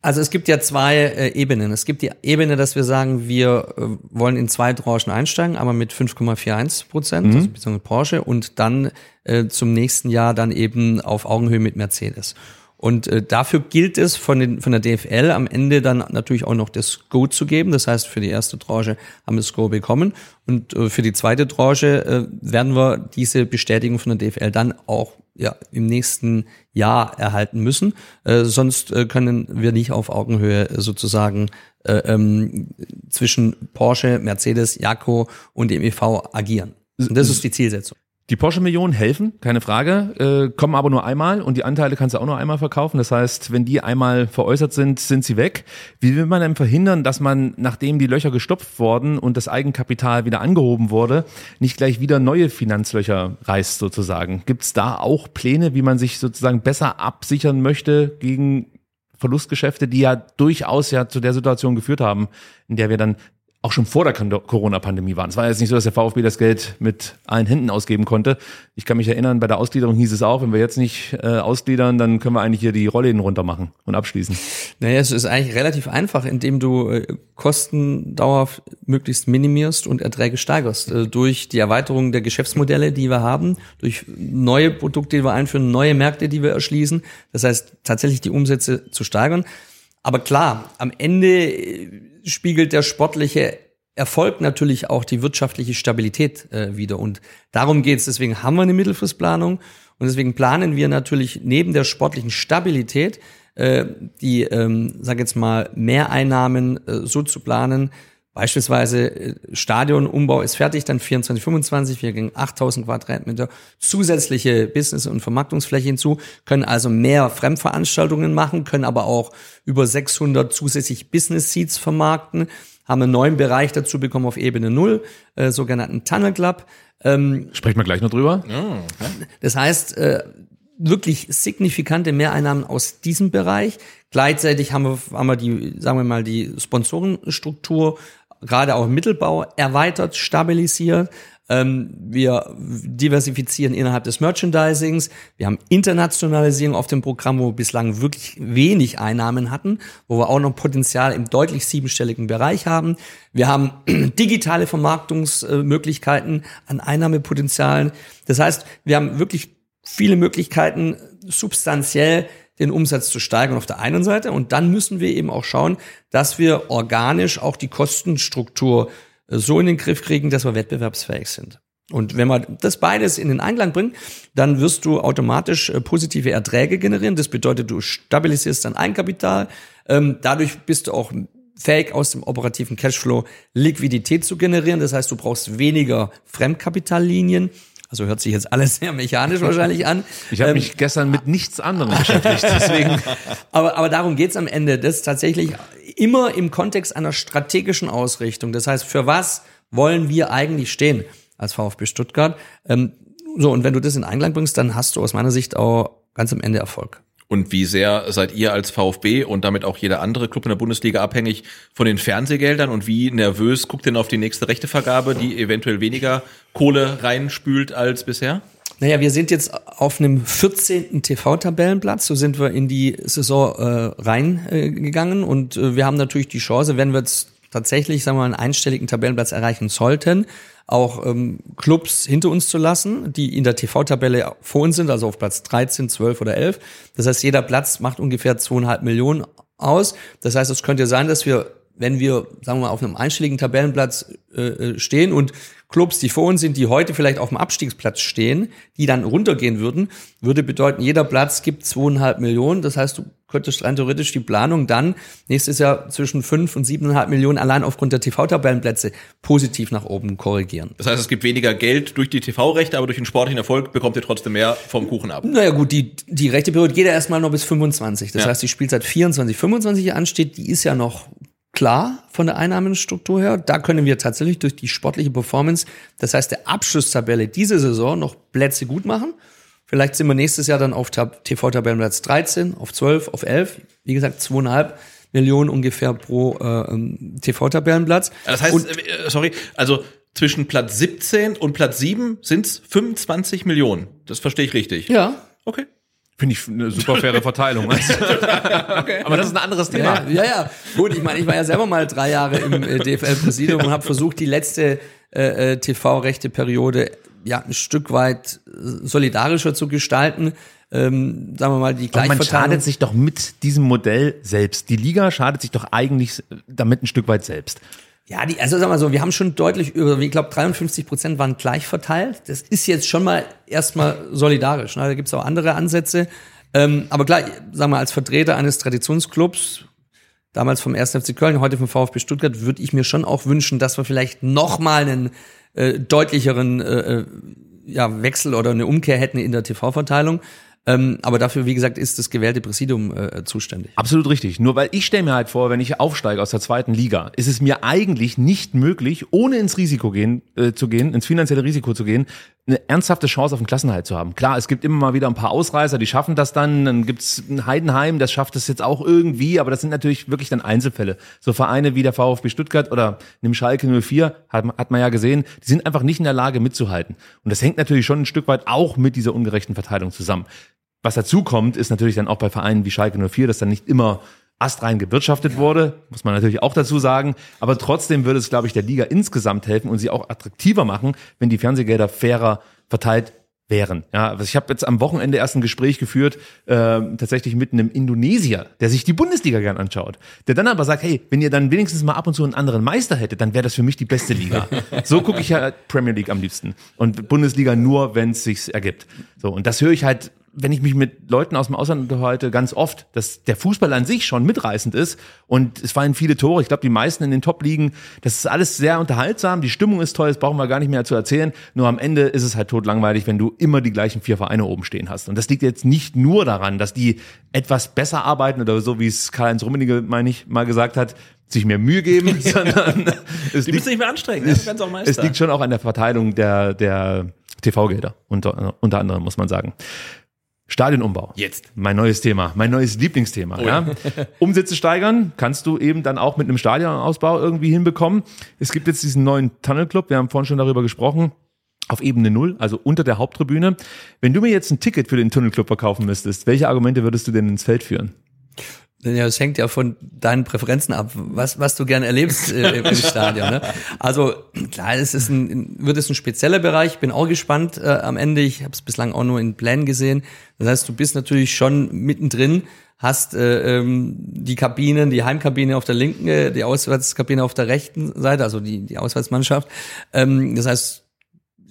Also es gibt ja zwei äh, Ebenen. Es gibt die Ebene, dass wir sagen, wir äh, wollen in zwei Tranchen einsteigen, aber mit 5,41 Prozent, mhm. also beziehungsweise Porsche, und dann äh, zum nächsten Jahr dann eben auf Augenhöhe mit Mercedes. Und äh, dafür gilt es von, den, von der DFL am Ende dann natürlich auch noch das Go zu geben. Das heißt, für die erste Tranche haben wir das Go bekommen. Und äh, für die zweite Tranche äh, werden wir diese Bestätigung von der DFL dann auch ja, im nächsten Jahr erhalten müssen. Äh, sonst äh, können wir nicht auf Augenhöhe sozusagen äh, ähm, zwischen Porsche, Mercedes, Jaco und dem EV agieren. Und das ist die Zielsetzung. Die Porsche-Millionen helfen, keine Frage, äh, kommen aber nur einmal und die Anteile kannst du auch nur einmal verkaufen. Das heißt, wenn die einmal veräußert sind, sind sie weg. Wie will man denn verhindern, dass man, nachdem die Löcher gestopft wurden und das Eigenkapital wieder angehoben wurde, nicht gleich wieder neue Finanzlöcher reißt sozusagen? Gibt es da auch Pläne, wie man sich sozusagen besser absichern möchte gegen Verlustgeschäfte, die ja durchaus ja zu der Situation geführt haben, in der wir dann auch schon vor der Corona-Pandemie waren. Es war jetzt nicht so, dass der VfB das Geld mit allen Händen ausgeben konnte. Ich kann mich erinnern, bei der Ausgliederung hieß es auch, wenn wir jetzt nicht äh, ausgliedern, dann können wir eigentlich hier die Rollläden runter machen und abschließen. Naja, es ist eigentlich relativ einfach, indem du äh, Kosten dauerhaft möglichst minimierst und Erträge steigerst. Äh, durch die Erweiterung der Geschäftsmodelle, die wir haben, durch neue Produkte, die wir einführen, neue Märkte, die wir erschließen. Das heißt, tatsächlich die Umsätze zu steigern. Aber klar, am Ende äh, spiegelt der sportliche Erfolg natürlich auch die wirtschaftliche Stabilität äh, wieder. Und darum geht es. Deswegen haben wir eine Mittelfristplanung und deswegen planen wir natürlich neben der sportlichen Stabilität äh, die, ähm, sag jetzt mal, Mehreinnahmen äh, so zu planen, Beispielsweise äh, Stadionumbau ist fertig, dann 24, 25, wir gehen 8000 Quadratmeter zusätzliche Business- und Vermarktungsfläche hinzu, können also mehr Fremdveranstaltungen machen, können aber auch über 600 zusätzlich Business Seats vermarkten, haben einen neuen Bereich dazu bekommen auf Ebene 0, äh, sogenannten Tunnel Club. Ähm, Sprechen wir gleich noch drüber. Das heißt, äh, wirklich signifikante Mehreinnahmen aus diesem Bereich. Gleichzeitig haben wir, haben wir die, sagen wir mal, die Sponsorenstruktur gerade auch im Mittelbau erweitert, stabilisiert. Ähm, wir diversifizieren innerhalb des Merchandisings. Wir haben Internationalisierung auf dem Programm, wo wir bislang wirklich wenig Einnahmen hatten, wo wir auch noch Potenzial im deutlich siebenstelligen Bereich haben. Wir haben [clears throat] digitale Vermarktungsmöglichkeiten an Einnahmepotenzialen. Das heißt, wir haben wirklich viele Möglichkeiten, substanziell den Umsatz zu steigern auf der einen Seite. Und dann müssen wir eben auch schauen, dass wir organisch auch die Kostenstruktur äh, so in den Griff kriegen, dass wir wettbewerbsfähig sind. Und wenn man das beides in den Einklang bringt, dann wirst du automatisch äh, positive Erträge generieren. Das bedeutet, du stabilisierst dein Eigenkapital. Ähm, dadurch bist du auch fähig, aus dem operativen Cashflow Liquidität zu generieren. Das heißt, du brauchst weniger Fremdkapitallinien. Also hört sich jetzt alles sehr mechanisch wahrscheinlich an. Ich habe Ähm, mich gestern mit nichts anderem beschäftigt, deswegen. [laughs] aber, aber darum geht's am Ende. Das ist tatsächlich immer im Kontext einer strategischen Ausrichtung. Das heißt, für was wollen wir eigentlich stehen als VfB Stuttgart? Ähm, so, und wenn du das in Einklang bringst, dann hast du aus meiner Sicht auch ganz am Ende Erfolg. Und wie sehr seid ihr als VfB und damit auch jeder andere Club in der Bundesliga abhängig von den Fernsehgeldern und wie nervös guckt denn auf die nächste Rechtevergabe, die eventuell weniger Kohle reinspült als bisher? Naja, wir sind jetzt auf einem 14. TV-Tabellenplatz. So sind wir in die Saison äh, reingegangen. Äh, und äh, wir haben natürlich die Chance, wenn wir jetzt tatsächlich, sagen wir mal, einen einstelligen Tabellenplatz erreichen sollten, auch ähm, Clubs hinter uns zu lassen, die in der TV-Tabelle vor uns sind, also auf Platz 13, 12 oder 11. Das heißt, jeder Platz macht ungefähr zweieinhalb Millionen aus. Das heißt, es könnte sein, dass wir, wenn wir, sagen wir mal, auf einem einstelligen Tabellenplatz äh, äh, stehen und Clubs, die vor uns sind, die heute vielleicht auf dem Abstiegsplatz stehen, die dann runtergehen würden, würde bedeuten, jeder Platz gibt zweieinhalb Millionen. Das heißt, du könntest rein theoretisch die Planung dann nächstes Jahr zwischen fünf und siebeneinhalb Millionen allein aufgrund der TV-Tabellenplätze positiv nach oben korrigieren. Das heißt, es gibt weniger Geld durch die TV-Rechte, aber durch den sportlichen Erfolg bekommt ihr trotzdem mehr vom Kuchen ab. Naja gut, die, die rechte Periode geht ja erstmal noch bis 25. Das Ja. heißt, die Spielzeit 24, 25 hier ansteht, die ist ja noch klar von der Einnahmenstruktur her. Da können wir tatsächlich durch die sportliche Performance, das heißt der Abschlusstabelle diese Saison noch Plätze gut machen. Vielleicht sind wir nächstes Jahr dann auf Tab- TV-Tabellenplatz 13, auf 12, auf 11. Wie gesagt, zweieinhalb Millionen ungefähr pro äh, ähm, TV-Tabellenplatz. Das heißt, Und- äh, sorry, also zwischen Platz 17 und Platz 7 sind es 25 Millionen. Das verstehe ich richtig. Ja, Okay. Finde ich eine super faire Verteilung. [laughs] Also. Aber das ist ein anderes Thema. Ja, ja, ja. Gut, ich meine, ich war ja selber mal drei Jahre im äh, DFL-Präsidium und habe versucht, die letzte äh, äh, TV-Rechte-Periode ja ein Stück weit äh, solidarischer zu gestalten. Ähm, sagen wir mal, die Aber man Gleichverteilung. schadet sich doch mit diesem Modell selbst. Die Liga schadet sich doch eigentlich damit ein Stück weit selbst. Ja, die, also sagen wir so, wir haben schon deutlich über, ich glaube, 53 Prozent waren gleich verteilt. Das ist jetzt schon mal erstmal solidarisch. Ne? Da gibt's auch andere Ansätze. Ähm, aber klar, sagen wir, als Vertreter eines Traditionsclubs, damals vom 1. FC Köln, heute vom VfB Stuttgart, würde ich mir schon auch wünschen, dass wir vielleicht noch mal einen äh, deutlicheren äh, äh, ja, Wechsel oder eine Umkehr hätten in der TV-Verteilung. Ähm, aber dafür, wie gesagt, ist das gewählte Präsidium äh, zuständig. Absolut richtig. Nur weil ich stelle mir halt vor, wenn ich aufsteige aus der zweiten Liga, ist es mir eigentlich nicht möglich, ohne ins Risiko gehen, äh, zu gehen, ins finanzielle Risiko zu gehen, eine ernsthafte Chance auf den Klassenhalt zu haben. Klar, es gibt immer mal wieder ein paar Ausreißer, die schaffen das dann. Dann gibt's ein Heidenheim, das schafft es jetzt auch irgendwie, aber das sind natürlich wirklich dann Einzelfälle. So Vereine wie der VfB Stuttgart oder nimm Schalke 04, hat, hat man ja gesehen, die sind einfach nicht in der Lage mitzuhalten. Und das hängt natürlich schon ein Stück weit auch mit dieser ungerechten Verteilung zusammen. Was dazu kommt, ist natürlich dann auch bei Vereinen wie Schalke 04, dass dann nicht immer astrein gewirtschaftet wurde, muss man natürlich auch dazu sagen. Aber trotzdem würde es, glaube ich, der Liga insgesamt helfen und sie auch attraktiver machen, wenn die Fernsehgelder fairer verteilt wären. Ja, also ich habe jetzt am Wochenende erst ein Gespräch geführt, äh, tatsächlich mit einem Indonesier, der sich die Bundesliga gern anschaut. Der dann aber sagt, hey, wenn ihr dann wenigstens mal ab und zu einen anderen Meister hättet, dann wäre das für mich die beste Liga. [laughs] so gucke ich ja Premier League am liebsten. Und Bundesliga nur, wenn es sich ergibt. So, und das höre ich halt wenn ich mich mit Leuten aus dem Ausland unterhalte, ganz oft, dass der Fußball an sich schon mitreißend ist und es fallen viele Tore. Ich glaube, die meisten in den Top-Ligen, das ist alles sehr unterhaltsam, die Stimmung ist toll, das brauchen wir gar nicht mehr zu erzählen. Nur am Ende ist es halt totlangweilig, wenn du immer die gleichen vier Vereine oben stehen hast. Und das liegt jetzt nicht nur daran, dass die etwas besser arbeiten oder so, wie es Karl-Heinz Rummenigge, meine ich, mal gesagt hat, sich mehr Mühe geben, [laughs] sondern [laughs] es Die müssen nicht mehr anstrengen, ne? kannst auch es liegt schon auch an der Verteilung der, der TV-Gelder, unter, unter anderem, muss man sagen. Stadionumbau. Jetzt. Mein neues Thema, mein neues Lieblingsthema. Oh ja. [laughs] Umsätze steigern kannst du eben dann auch mit einem Stadionausbau irgendwie hinbekommen. Es gibt jetzt diesen neuen Tunnel Club, wir haben vorhin schon darüber gesprochen, auf Ebene Null, also unter der Haupttribüne. Wenn du mir jetzt ein Ticket für den Tunnel Club verkaufen müsstest, welche Argumente würdest du denn ins Feld führen? Ja, das hängt ja von deinen Präferenzen ab, was, was du gerne erlebst äh, im Stadion. Ne? Also klar, es ist ein, wird es ein spezieller Bereich. Ich bin auch gespannt äh, am Ende. Ich habe es bislang auch nur in Plänen gesehen. Das heißt, du bist natürlich schon mittendrin, hast äh, ähm, die Kabinen, die Heimkabine auf der linken, äh, die Auswärtskabine auf der rechten Seite, also die, die Auswärtsmannschaft. Ähm, das heißt,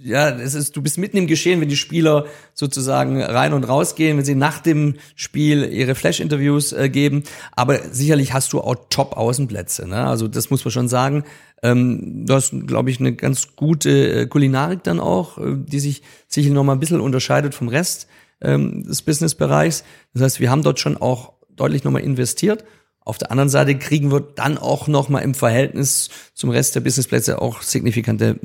ja, es ist, du bist mitten im Geschehen, wenn die Spieler sozusagen rein und raus gehen, wenn sie nach dem Spiel ihre Flash-Interviews äh, geben. Aber sicherlich hast du auch Top-Außenplätze. Ne? Also das muss man schon sagen. Ähm, du hast, glaube ich, eine ganz gute äh, Kulinarik dann auch, äh, die sich sicherlich noch mal ein bisschen unterscheidet vom Rest ähm, des Businessbereichs. Das heißt, wir haben dort schon auch deutlich noch mal investiert. Auf der anderen Seite kriegen wir dann auch noch mal im Verhältnis zum Rest der Businessplätze auch signifikante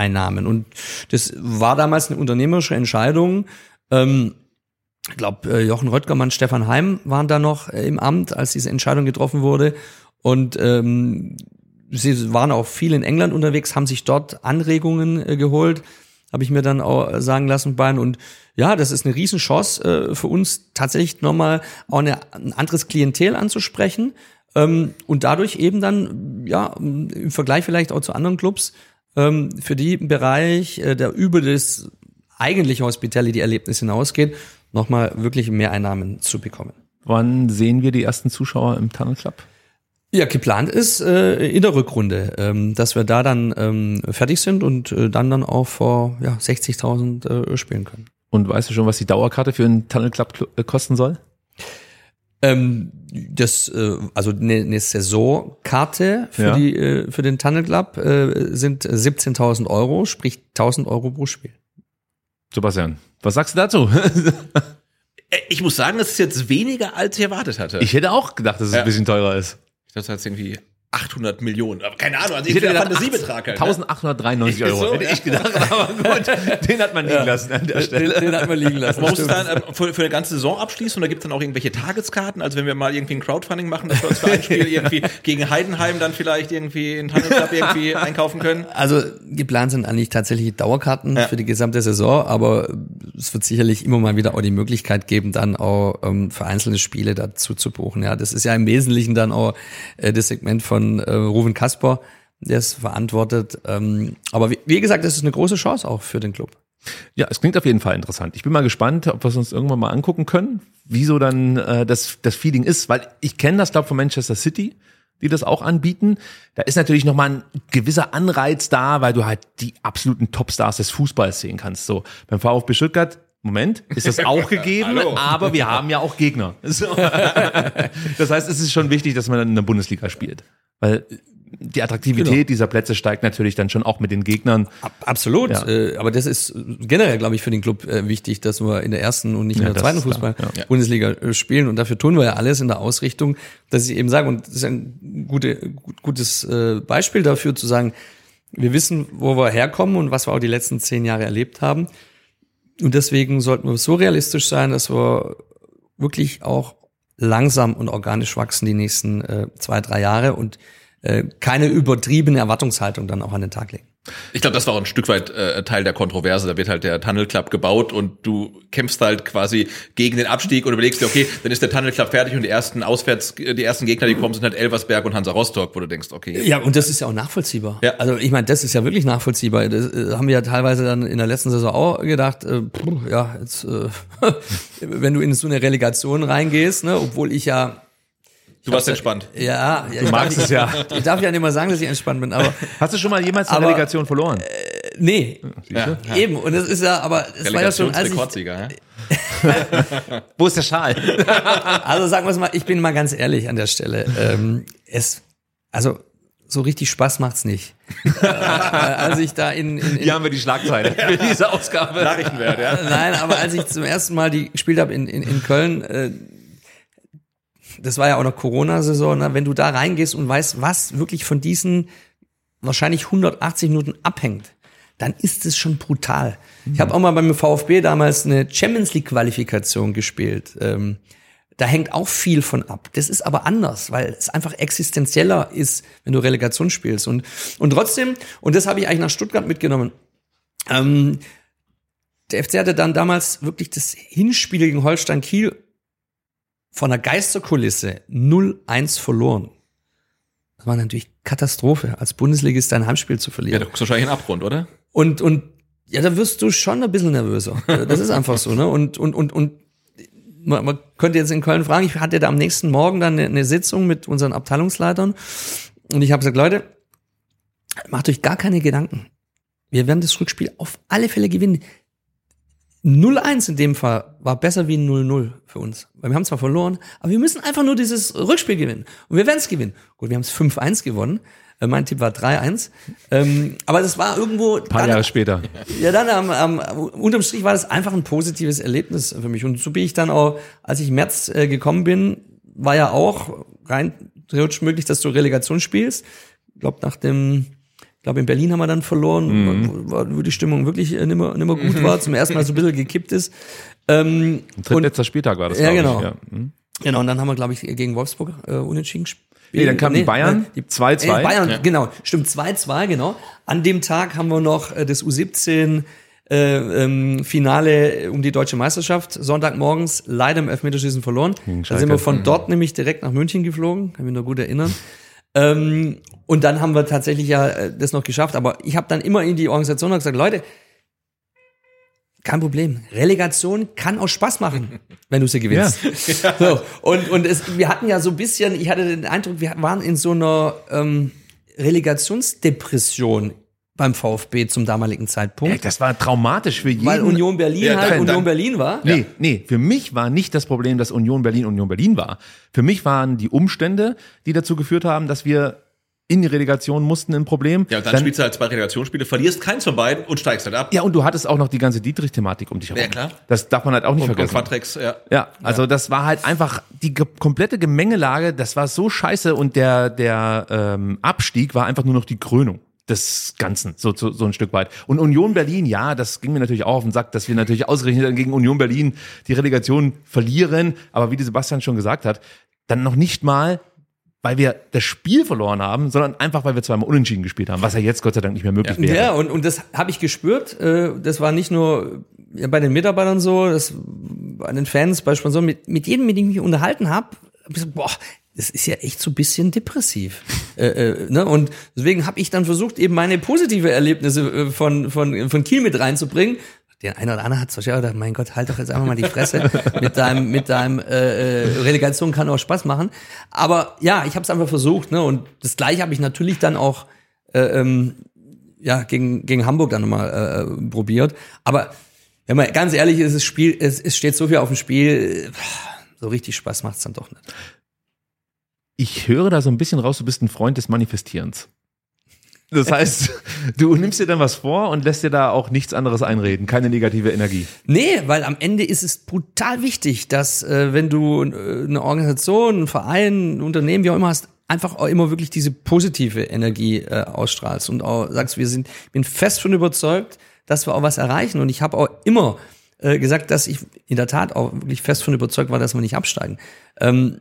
Mehreinnahmen. Und das war damals eine unternehmerische Entscheidung. Ähm, ich glaube, Jochen Röttgermann, Stefan Heim waren da noch äh, im Amt, als diese Entscheidung getroffen wurde. Und ähm, sie waren auch viel in England unterwegs, haben sich dort Anregungen äh, geholt, habe ich mir dann auch sagen lassen, Bayern. Und ja, das ist eine Riesenchance äh, für uns, tatsächlich nochmal auch eine, ein anderes Klientel anzusprechen ähm, und dadurch eben dann, ja, im Vergleich vielleicht auch zu anderen Clubs, ähm, für die im Bereich, äh, der über das eigentliche Hospitality-Erlebnis hinausgeht, nochmal wirklich mehr Einnahmen zu bekommen. Wann sehen wir die ersten Zuschauer im Tunnel Club? Ja, geplant ist äh, in der Rückrunde, ähm, dass wir da dann ähm, fertig sind und äh, dann dann auch vor ja, 60.000 äh, spielen können. Und weißt du schon, was die Dauerkarte für einen Tunnel Club äh, kosten soll? Ähm, das, äh, also eine, eine Saisonkarte für Ja. die äh, für den Tunnel Club äh, sind 17.000 Euro, sprich 1.000 Euro pro Spiel. Sebastian, was sagst du dazu? [laughs] Ich muss sagen, das ist jetzt weniger, als ich erwartet hatte. Ich hätte auch gedacht, dass es Ja. ein bisschen teurer ist. Ich dachte, das ist irgendwie 800 Millionen. Aber keine Ahnung, also Ich hätte der Fantasiebetrag halt. ne? 1893 Euro. So, hätte ja. ich gedacht, [laughs] aber gut, den hat man liegen lassen an der Stelle. Den, den hat man liegen lassen. Man muss dann ähm, für, für eine ganze Saison abschließen und da gibt es dann auch irgendwelche Tageskarten. Also wenn wir mal irgendwie ein Crowdfunding machen, dass wir uns für ein [laughs] Spiel irgendwie gegen Heidenheim dann vielleicht irgendwie in Tunnel Club [laughs] irgendwie einkaufen können. Also geplant sind eigentlich tatsächlich Dauerkarten Ja. für die gesamte Saison, aber es wird sicherlich immer mal wieder auch die Möglichkeit geben, dann auch ähm, für einzelne Spiele dazu zu buchen. Ja, das ist ja im Wesentlichen dann auch äh, das Segment von äh, Ruven Kasper, der es verantwortet. Ähm, aber wie, wie gesagt, das ist eine große Chance auch für den Club. Ja, es klingt auf jeden Fall interessant. Ich bin mal gespannt, ob wir es uns irgendwann mal angucken können, wieso dann äh, das, das Feeling ist, weil ich kenne das, glaube von Manchester City, die das auch anbieten. Da ist natürlich nochmal ein gewisser Anreiz da, weil du halt die absoluten Topstars des Fußballs sehen kannst. So beim VfB Stuttgart, Moment, ist das auch [laughs] gegeben, aber wir haben ja auch Gegner. [laughs] So. Das heißt, es ist schon wichtig, dass man dann in der Bundesliga spielt. Weil die Attraktivität Genau. dieser Plätze steigt natürlich dann schon auch mit den Gegnern. Ab, absolut. Ja. Äh, aber das ist generell, glaube ich, für den Club äh, wichtig, dass wir in der ersten und nicht in Ja, der das zweiten klar. Fußball-Bundesliga äh, spielen. Und dafür tun wir ja alles in der Ausrichtung, dass ich eben sage, und das ist ein gute, gut, gutes äh, Beispiel dafür zu sagen, wir wissen, wo wir herkommen und was wir auch die letzten zehn Jahre erlebt haben. Und deswegen sollten wir so realistisch sein, dass wir wirklich auch langsam und organisch wachsen die nächsten äh, zwei, drei Jahre und äh, keine übertriebene Erwartungshaltung dann auch an den Tag legen. Ich glaube, das war auch ein Stück weit äh, Teil der Kontroverse. Da wird halt der Tunnel Club gebaut und du kämpfst halt quasi gegen den Abstieg und überlegst dir, okay, dann ist der Tunnel Club fertig und die ersten Auswärts, die ersten Gegner, die kommen, sind halt Elversberg und Hansa Rostock, wo du denkst, okay. Ja, und das ist ja auch nachvollziehbar. Ja. Also ich meine, das ist ja wirklich nachvollziehbar. Das äh, haben wir ja teilweise dann in der letzten Saison auch gedacht, äh, puh, ja, jetzt, äh, [laughs] wenn du in so eine Relegation reingehst, ne, obwohl ich ja Du warst entspannt. ja, ja ich magst darf, es ja. Ich darf ja nicht mal sagen, dass ich entspannt bin, aber Hast du schon mal jemals eine Aber- Relegation verloren? nee, Ja. eben. Und das ist ja, aber es war ja schon, als ich, ja? [laughs] Wo ist der Schal? [laughs] also sagen wir es mal, ich bin mal ganz ehrlich an der Stelle. Ähm, es, also so richtig Spaß macht's nicht. [laughs] äh, als ich da in, in, in Hier haben wir die Schlagzeile für diese Ausgabe. Nachrichtenwert, ja. Nein, aber als ich zum ersten Mal die gespielt habe in, in, in Köln, äh, das war ja auch noch Corona-Saison, ne? wenn du da reingehst und weißt, was wirklich von diesen wahrscheinlich 180 Minuten abhängt, dann ist es schon brutal. Ich habe auch mal beim VfB damals eine Champions League-Qualifikation gespielt. Ähm, da hängt auch viel von ab. Das ist aber anders, weil es einfach existenzieller ist, wenn du Relegation spielst. Und, und trotzdem, und das habe ich eigentlich nach Stuttgart mitgenommen, ähm, der FC hatte dann damals wirklich das Hinspiel gegen Holstein Kiel von einer Geisterkulisse 0-1 verloren. Das war natürlich Katastrophe, als Bundesligist ein Heimspiel zu Ja, verlieren. da guckst du wahrscheinlich einen Abgrund, oder? Und, und ja, da wirst du schon ein bisschen nervöser. Das ist einfach so, ne? Und, und, und, und man, man könnte jetzt in Köln fragen, ich hatte da am nächsten Morgen dann eine, eine Sitzung mit unseren Abteilungsleitern und ich habe gesagt, Leute, macht euch gar keine Gedanken. wir werden das Rückspiel auf alle Fälle gewinnen. 0-1 in dem Fall war besser wie 0-0 für uns. Weil wir haben zwar verloren, aber wir müssen einfach nur dieses Rückspiel gewinnen. Und wir werden es gewinnen. Gut, wir haben es 5-1 gewonnen. Äh, Mein Tipp war 3-1. Ähm, aber das war irgendwo. Ein paar Jahre später. Ja, dann am, am, unterm Strich war das einfach ein positives Erlebnis für mich. Und so bin ich dann auch, als ich im März äh, gekommen bin, war ja auch rein theoretisch möglich, dass du Relegation spielst. Ich glaube, nach dem, ich glaube, in Berlin haben wir dann verloren, wo, wo die Stimmung wirklich äh, nimmer, nimmer gut war, zum ersten Mal so ein bisschen gekippt ist. Ähm, Ein drittletzter Spieltag war das, Ja, genau. Ich. Ja. Hm. Genau, und dann haben wir, glaube ich, gegen Wolfsburg äh, unentschieden gespielt. Nee, dann kamen die Bayern, die 2-2. Äh, Bayern, genau, stimmt, 2-2, genau. An dem Tag haben wir noch äh, das U17 äh, ähm, Finale um die deutsche Meisterschaft, Sonntagmorgens, leider im Elfmeterschießen verloren. Da sind wir von dort nämlich direkt nach München geflogen, kann mich noch gut erinnern. Ähm, und dann haben wir tatsächlich ja äh, das noch geschafft. Aber ich habe dann immer in die Organisation gesagt, Leute, kein Problem. Relegation kann auch Spaß machen, [laughs] wenn du sie gewinnst. [laughs] So, und und es, wir hatten ja so ein bisschen, ich hatte den Eindruck, wir waren in so einer ähm, Relegationsdepression beim VfB zum damaligen Ey, Zeitpunkt, das war traumatisch für jeden. weil Union Berlin Ja, halt dann- Union dann- Berlin war. Nee, nee, für mich war nicht das Problem, dass Union Berlin Union Berlin war. Für mich waren die Umstände, die dazu geführt haben, dass wir in die Relegation mussten, ein Problem. Ja, und dann, spielst du halt zwei Relegationsspiele, verlierst keins von beiden und steigst halt ab. ja, und du hattest auch noch die ganze Dietrich-Thematik um dich herum. Ja, klar. Das darf man halt auch nicht Und, und vergessen. Quatrex, ja. Ja, also das war halt einfach die ge komplette Gemengelage, das war so scheiße und der, der ähm, Abstieg war einfach nur noch die Krönung des Ganzen, so, so, so ein Stück weit. Und Union Berlin, ja, das ging mir natürlich auch auf den Sack, dass wir natürlich ausgerechnet dann gegen Union Berlin die Relegation verlieren, aber wie die Sebastian schon gesagt hat, dann noch nicht mal, weil wir das Spiel verloren haben, sondern einfach, weil wir zweimal unentschieden gespielt haben, was ja jetzt Gott sei Dank nicht mehr möglich wäre. Ja, und, und das habe ich gespürt. Äh, das war nicht nur ja, bei den Mitarbeitern so, das bei den Fans, bei Sponsoren, mit, mit jedem, mit dem ich mich unterhalten habe, hab ich gesagt, boah, das ist ja echt so ein bisschen depressiv. äh, äh, ne? Und deswegen habe ich dann versucht, eben meine positive Erlebnisse äh, von, von, von Kiel mit reinzubringen. Der eine oder andere hat so ja gedacht, mein Gott, halt doch jetzt einfach mal die Fresse. mit deinem, mit deinem äh, äh, Relegation kann auch Spaß machen. Aber ja, ich habe es einfach versucht, ne? Und das gleiche habe ich natürlich dann auch äh, ähm, ja, gegen, gegen Hamburg dann nochmal äh, probiert. Aber wenn man ganz ehrlich ist, das Spiel, es, es steht so viel auf dem Spiel, so richtig Spaß macht's dann doch nicht. Ich höre da so ein bisschen raus, du bist ein Freund des Manifestierens. Das heißt, [laughs] du nimmst dir dann was vor und lässt dir da auch nichts anderes einreden, keine negative Energie. Nee, weil am Ende ist es brutal wichtig, dass äh, wenn du äh, eine Organisation, einen Verein, ein Unternehmen, wie auch immer hast, einfach auch immer wirklich diese positive Energie äh, ausstrahlst und auch sagst, wir sind, bin fest von überzeugt, dass wir auch was erreichen. Und ich habe auch immer äh, gesagt, dass ich in der Tat auch wirklich fest von überzeugt war, dass wir nicht absteigen. Ähm,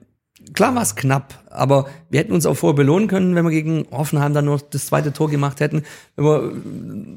klar war es knapp, aber wir hätten uns auch vorher belohnen können, wenn wir gegen Hoffenheim dann noch das zweite Tor gemacht hätten. Wenn wir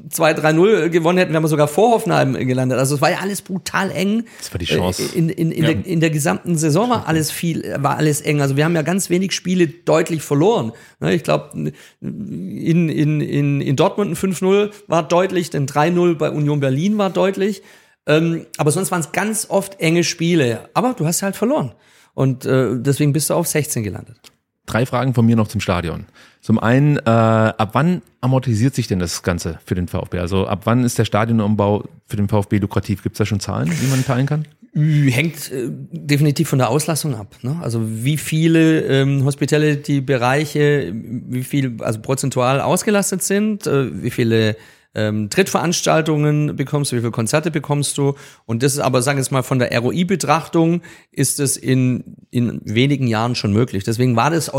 2-3-0 gewonnen hätten, wären wir sogar vor Hoffenheim gelandet. Also es war ja alles brutal eng. Das war die Chance. Äh, In, in, in, der, in der gesamten Saison war alles viel, war alles eng. Also wir haben ja ganz wenig Spiele deutlich verloren. Ne, Ich glaube, in, in, in, in Dortmund ein 5-0 war deutlich, denn 3-0 bei Union Berlin war deutlich. Ähm, aber sonst waren es ganz oft enge Spiele. Aber du hast halt verloren. Und äh, deswegen bist du auf 16 gelandet. Drei Fragen von mir noch zum Stadion. Zum einen, äh, ab wann amortisiert sich denn das Ganze für den VfB? Also ab wann ist der Stadionumbau für den VfB lukrativ? Gibt es da schon Zahlen, die man teilen kann? Hängt äh, definitiv von der Auslastung ab. Ne? Also wie viele ähm, Hospitality-Bereiche, wie viel, also prozentual ausgelastet sind, äh, wie viele ähm, Trittveranstaltungen bekommst du, wie viele Konzerte bekommst du. Und das ist aber, sagen wir jetzt mal, von der ROI-Betrachtung ist es in, in wenigen Jahren schon möglich. Deswegen war das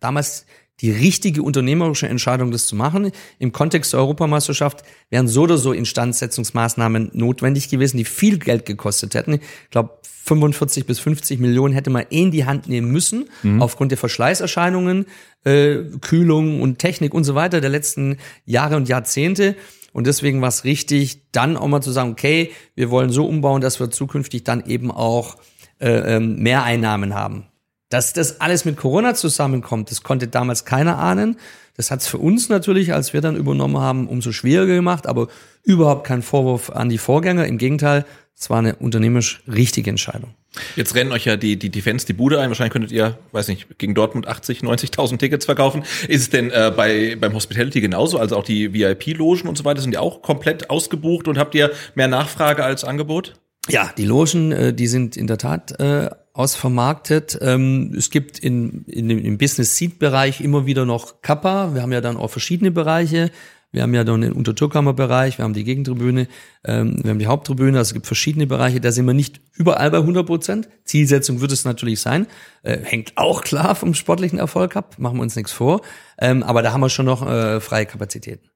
damals die richtige unternehmerische Entscheidung, das zu machen. Im Kontext der Europameisterschaft wären so oder so Instandsetzungsmaßnahmen notwendig gewesen, die viel Geld gekostet hätten. Ich glaube, 45 bis 50 Millionen hätte man eh in die Hand nehmen müssen, aufgrund der Verschleißerscheinungen, äh, Kühlung und Technik und so weiter der letzten Jahre und Jahrzehnte. Und deswegen war es richtig, dann auch mal zu sagen, okay, wir wollen so umbauen, dass wir zukünftig dann eben auch äh, ähm, Mehreinnahmen haben. Dass das alles mit Corona zusammenkommt, das konnte damals keiner ahnen. Das hat es für uns natürlich, als wir dann übernommen haben, umso schwieriger gemacht, aber überhaupt kein Vorwurf an die Vorgänger. Im Gegenteil, es war eine unternehmerisch richtige Entscheidung. Jetzt rennen euch ja die, die, die Fans die Bude ein. Wahrscheinlich könntet ihr, weiß nicht, gegen Dortmund 80, 90.000 Tickets verkaufen. Ist es denn äh, bei, beim Hospitality genauso? Also auch die VIP-Logen und so weiter sind ja auch komplett ausgebucht und habt ihr mehr Nachfrage als Angebot? Ja, die Logen, äh, die sind in der Tat äh, ausvermarktet. Ähm, es gibt in, in dem, im Business Seat Bereich immer wieder noch Kappa. Wir haben ja dann auch verschiedene Bereiche. Wir haben ja dann den Untertürkammer-Bereich, wir haben die Gegentribüne, ähm, wir haben die Haupttribüne, also es gibt verschiedene Bereiche, da sind wir nicht überall bei 100 Prozent. Zielsetzung wird es natürlich sein, äh, hängt auch klar vom sportlichen Erfolg ab, machen wir uns nichts vor, ähm, aber da haben wir schon noch äh, freie Kapazitäten.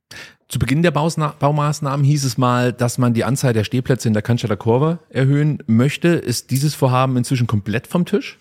Zu Beginn der Bausna Baumaßnahmen hieß es mal, dass man die Anzahl der Stehplätze in der Cannstatter Kurve erhöhen möchte. Ist dieses Vorhaben inzwischen komplett vom Tisch?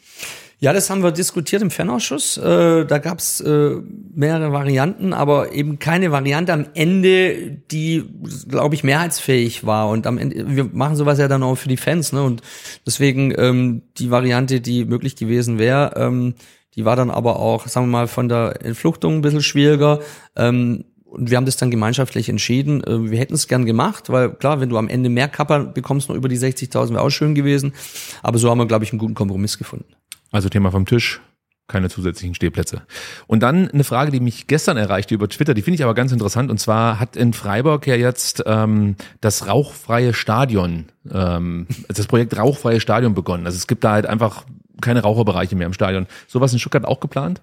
Ja, das haben wir diskutiert im Fanausschuss. Äh, da gab's äh, mehrere Varianten, aber eben keine Variante am Ende, die, glaube ich, mehrheitsfähig war. Und am Ende, wir machen sowas ja dann auch für die Fans, ne? Und deswegen ähm, die Variante, die möglich gewesen wäre, ähm, die war dann aber auch, sagen wir mal, von der Entfluchtung ein bisschen schwieriger. Ähm, und wir haben das dann gemeinschaftlich entschieden. Äh, Wir hätten es gern gemacht, weil klar, wenn du am Ende mehr Kapper bekommst, noch über die 60.000 wäre auch schön gewesen. Aber so haben wir, glaube ich, einen guten Kompromiss gefunden. Also Thema vom Tisch, keine zusätzlichen Stehplätze. Und dann eine Frage, die mich gestern erreichte über Twitter, die finde ich aber ganz interessant. Und zwar hat in Freiburg ja jetzt ähm, das rauchfreie Stadion, ähm, [laughs] das Projekt rauchfreie Stadion begonnen. Also es gibt da halt einfach keine Raucherbereiche mehr im Stadion. Sowas in Stuttgart auch geplant?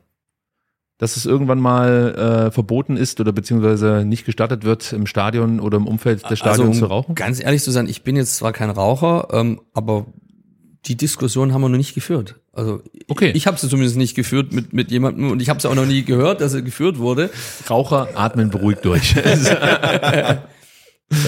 Dass es irgendwann mal äh, verboten ist oder beziehungsweise nicht gestattet wird, im Stadion oder im Umfeld des Stadions also, zu rauchen? Ganz ehrlich zu sein, ich bin jetzt zwar kein Raucher, ähm, aber die Diskussion haben wir noch nicht geführt. Also Okay. ich habe sie zumindest nicht geführt mit, mit jemandem und ich habe sie auch noch nie gehört, dass sie geführt wurde. Raucher atmen beruhigt durch. [laughs]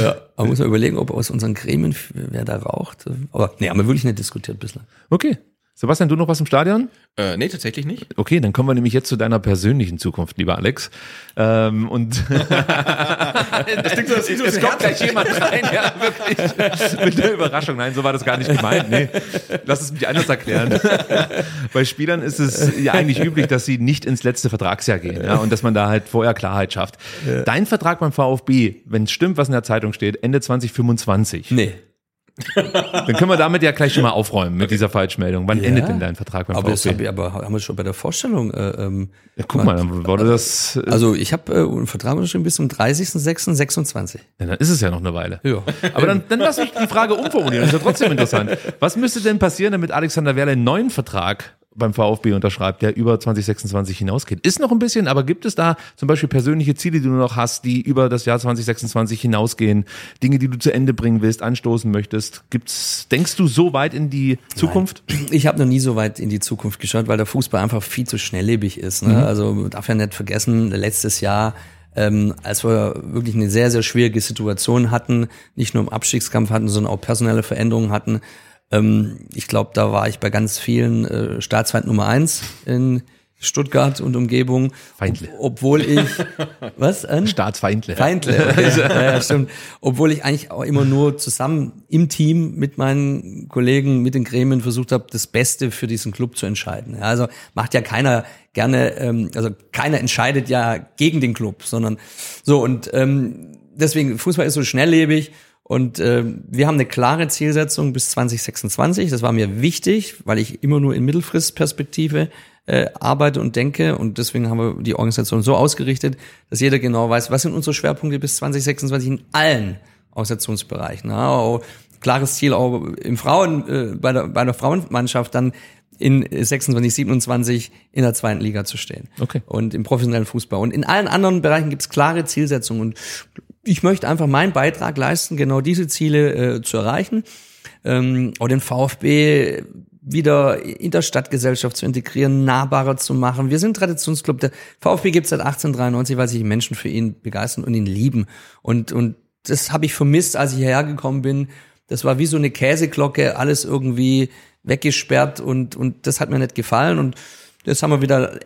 Ja. Aber muss man überlegen, ob aus unseren Gremien wer da raucht. Aber nee, haben wir wirklich nicht diskutiert bislang. okay. Sebastian, du noch was im Stadion? Äh, nee, tatsächlich nicht. Okay, dann kommen wir nämlich jetzt zu deiner persönlichen Zukunft, lieber Alex. Ähm, und [laughs] Das klingt so, das klingt so es kommt gleich jemand rein, ja, wirklich. Mit der Überraschung. Nein, so war das gar nicht gemeint. Nee, lass es mich anders erklären. Bei Spielern ist es ja eigentlich üblich, dass sie nicht ins letzte Vertragsjahr gehen ja, und dass man da halt vorher Klarheit schafft. Dein Vertrag beim VfB, wenn es stimmt, was in der Zeitung steht, Ende 2025. Nee. Dann können wir damit ja gleich schon mal aufräumen mit dieser Falschmeldung. Wann Ja. endet denn dein Vertrag beim Aber VfB? haben wir, aber haben wir schon bei der Vorstellung. Äh, ähm, ja, guck mal, dann wurde das. äh, also ich habe äh, einen Vertrag unterschrieben bis zum 30.06.26. Ja, dann ist es ja noch eine Weile. Ja. Aber dann, dann lass mich die Frage umformulieren. Das ist ja trotzdem interessant. Was müsste denn passieren, damit Alexander Werle einen neuen Vertrag beim VfB unterschreibt, der über 2026 hinausgeht? Ist noch ein bisschen, aber gibt es da zum Beispiel persönliche Ziele, die du noch hast, die über das Jahr 2026 hinausgehen? Dinge, die du zu Ende bringen willst, anstoßen möchtest? Gibt's, denkst du so weit in die Zukunft? Ich habe noch nie so weit in die Zukunft geschaut, weil der Fußball einfach viel zu schnelllebig ist. Ne? Also man darf ja nicht vergessen, letztes Jahr, ähm, als wir wirklich eine sehr, sehr schwierige Situation hatten, nicht nur im Abstiegskampf hatten, sondern auch personelle Veränderungen hatten. Ähm, ich glaube, da war ich bei ganz vielen äh, Staatsfeind Nummer eins in Stuttgart und Umgebung. Feindle. Ob, obwohl ich, [laughs] was? An? Staatsfeindle. Feindle, okay. [laughs] ja, ja, stimmt. Obwohl ich eigentlich auch immer nur zusammen im Team mit meinen Kollegen, mit den Gremien versucht habe, das Beste für diesen Club zu entscheiden. Ja, also macht ja keiner gerne, ähm, also keiner entscheidet ja gegen den Club, sondern so und ähm, deswegen Fußball ist so schnelllebig und ähm, wir haben eine klare Zielsetzung bis 2026. Das war mir wichtig, weil ich immer nur in Mittelfristperspektive äh, arbeite und denke und deswegen haben wir die Organisation so ausgerichtet, dass jeder genau weiß, was sind unsere Schwerpunkte bis 2026 in allen Organisationsbereichen. Ja, auch klares Ziel auch im Frauen äh, bei der bei der Frauenmannschaft dann in 26, 27 in der zweiten Liga zu stehen. Okay. Und im professionellen Fußball. Und in allen anderen Bereichen gibt es klare Zielsetzungen. Und ich möchte einfach meinen Beitrag leisten, genau diese Ziele äh, zu erreichen. Ähm, auch den VfB wieder in der Stadtgesellschaft zu integrieren, nahbarer zu machen. Wir sind Traditionsclub. Der VfB gibt es seit 1893, weil sich Menschen für ihn begeistern und ihn lieben. Und, und das habe ich vermisst, als ich hierher gekommen bin. Das war wie so eine Käseglocke, alles irgendwie weggesperrt und, und das hat mir nicht gefallen. Und jetzt haben wir wieder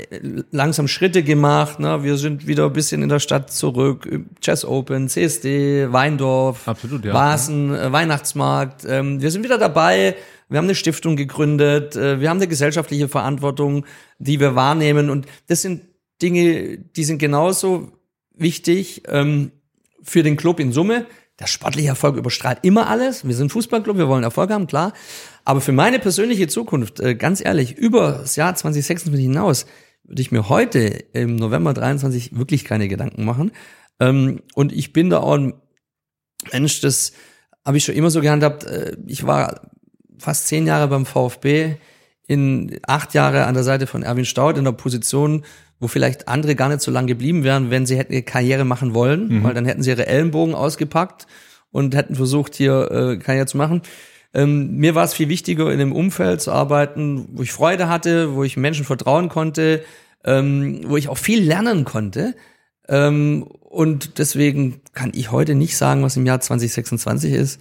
langsam Schritte gemacht. Ne? Wir sind wieder ein bisschen in der Stadt zurück. Chess Open, CSD, Weindorf, Absolut, ja. Vasen, äh, Weihnachtsmarkt. Ähm, wir sind wieder dabei. Wir haben eine Stiftung gegründet. Äh, wir haben eine gesellschaftliche Verantwortung, die wir wahrnehmen. Und das sind Dinge, die sind genauso wichtig ähm, für den Club in Summe. der sportliche Erfolg überstrahlt immer alles. Wir sind Fußballclub, wir wollen Erfolg haben, klar. Aber für meine persönliche Zukunft, äh, ganz ehrlich, über das Jahr 2026 hinaus, würde ich mir heute im November 23 wirklich keine Gedanken machen. Ähm, und ich bin da auch ein Mensch, das habe ich schon immer so gehandhabt. Äh, ich war fast zehn Jahre beim VfB, in acht Jahre an der Seite von Erwin Staud in der Position, wo vielleicht andere gar nicht so lange geblieben wären, wenn sie hätten ihre Karriere machen wollen, mhm. weil dann hätten sie ihre Ellenbogen ausgepackt und hätten versucht, hier äh, Karriere zu machen. Ähm, mir war es viel wichtiger, in einem Umfeld zu arbeiten, wo ich Freude hatte, wo ich Menschen vertrauen konnte, ähm, wo ich auch viel lernen konnte. Ähm, und deswegen kann ich heute nicht sagen, was im Jahr 2026 ist,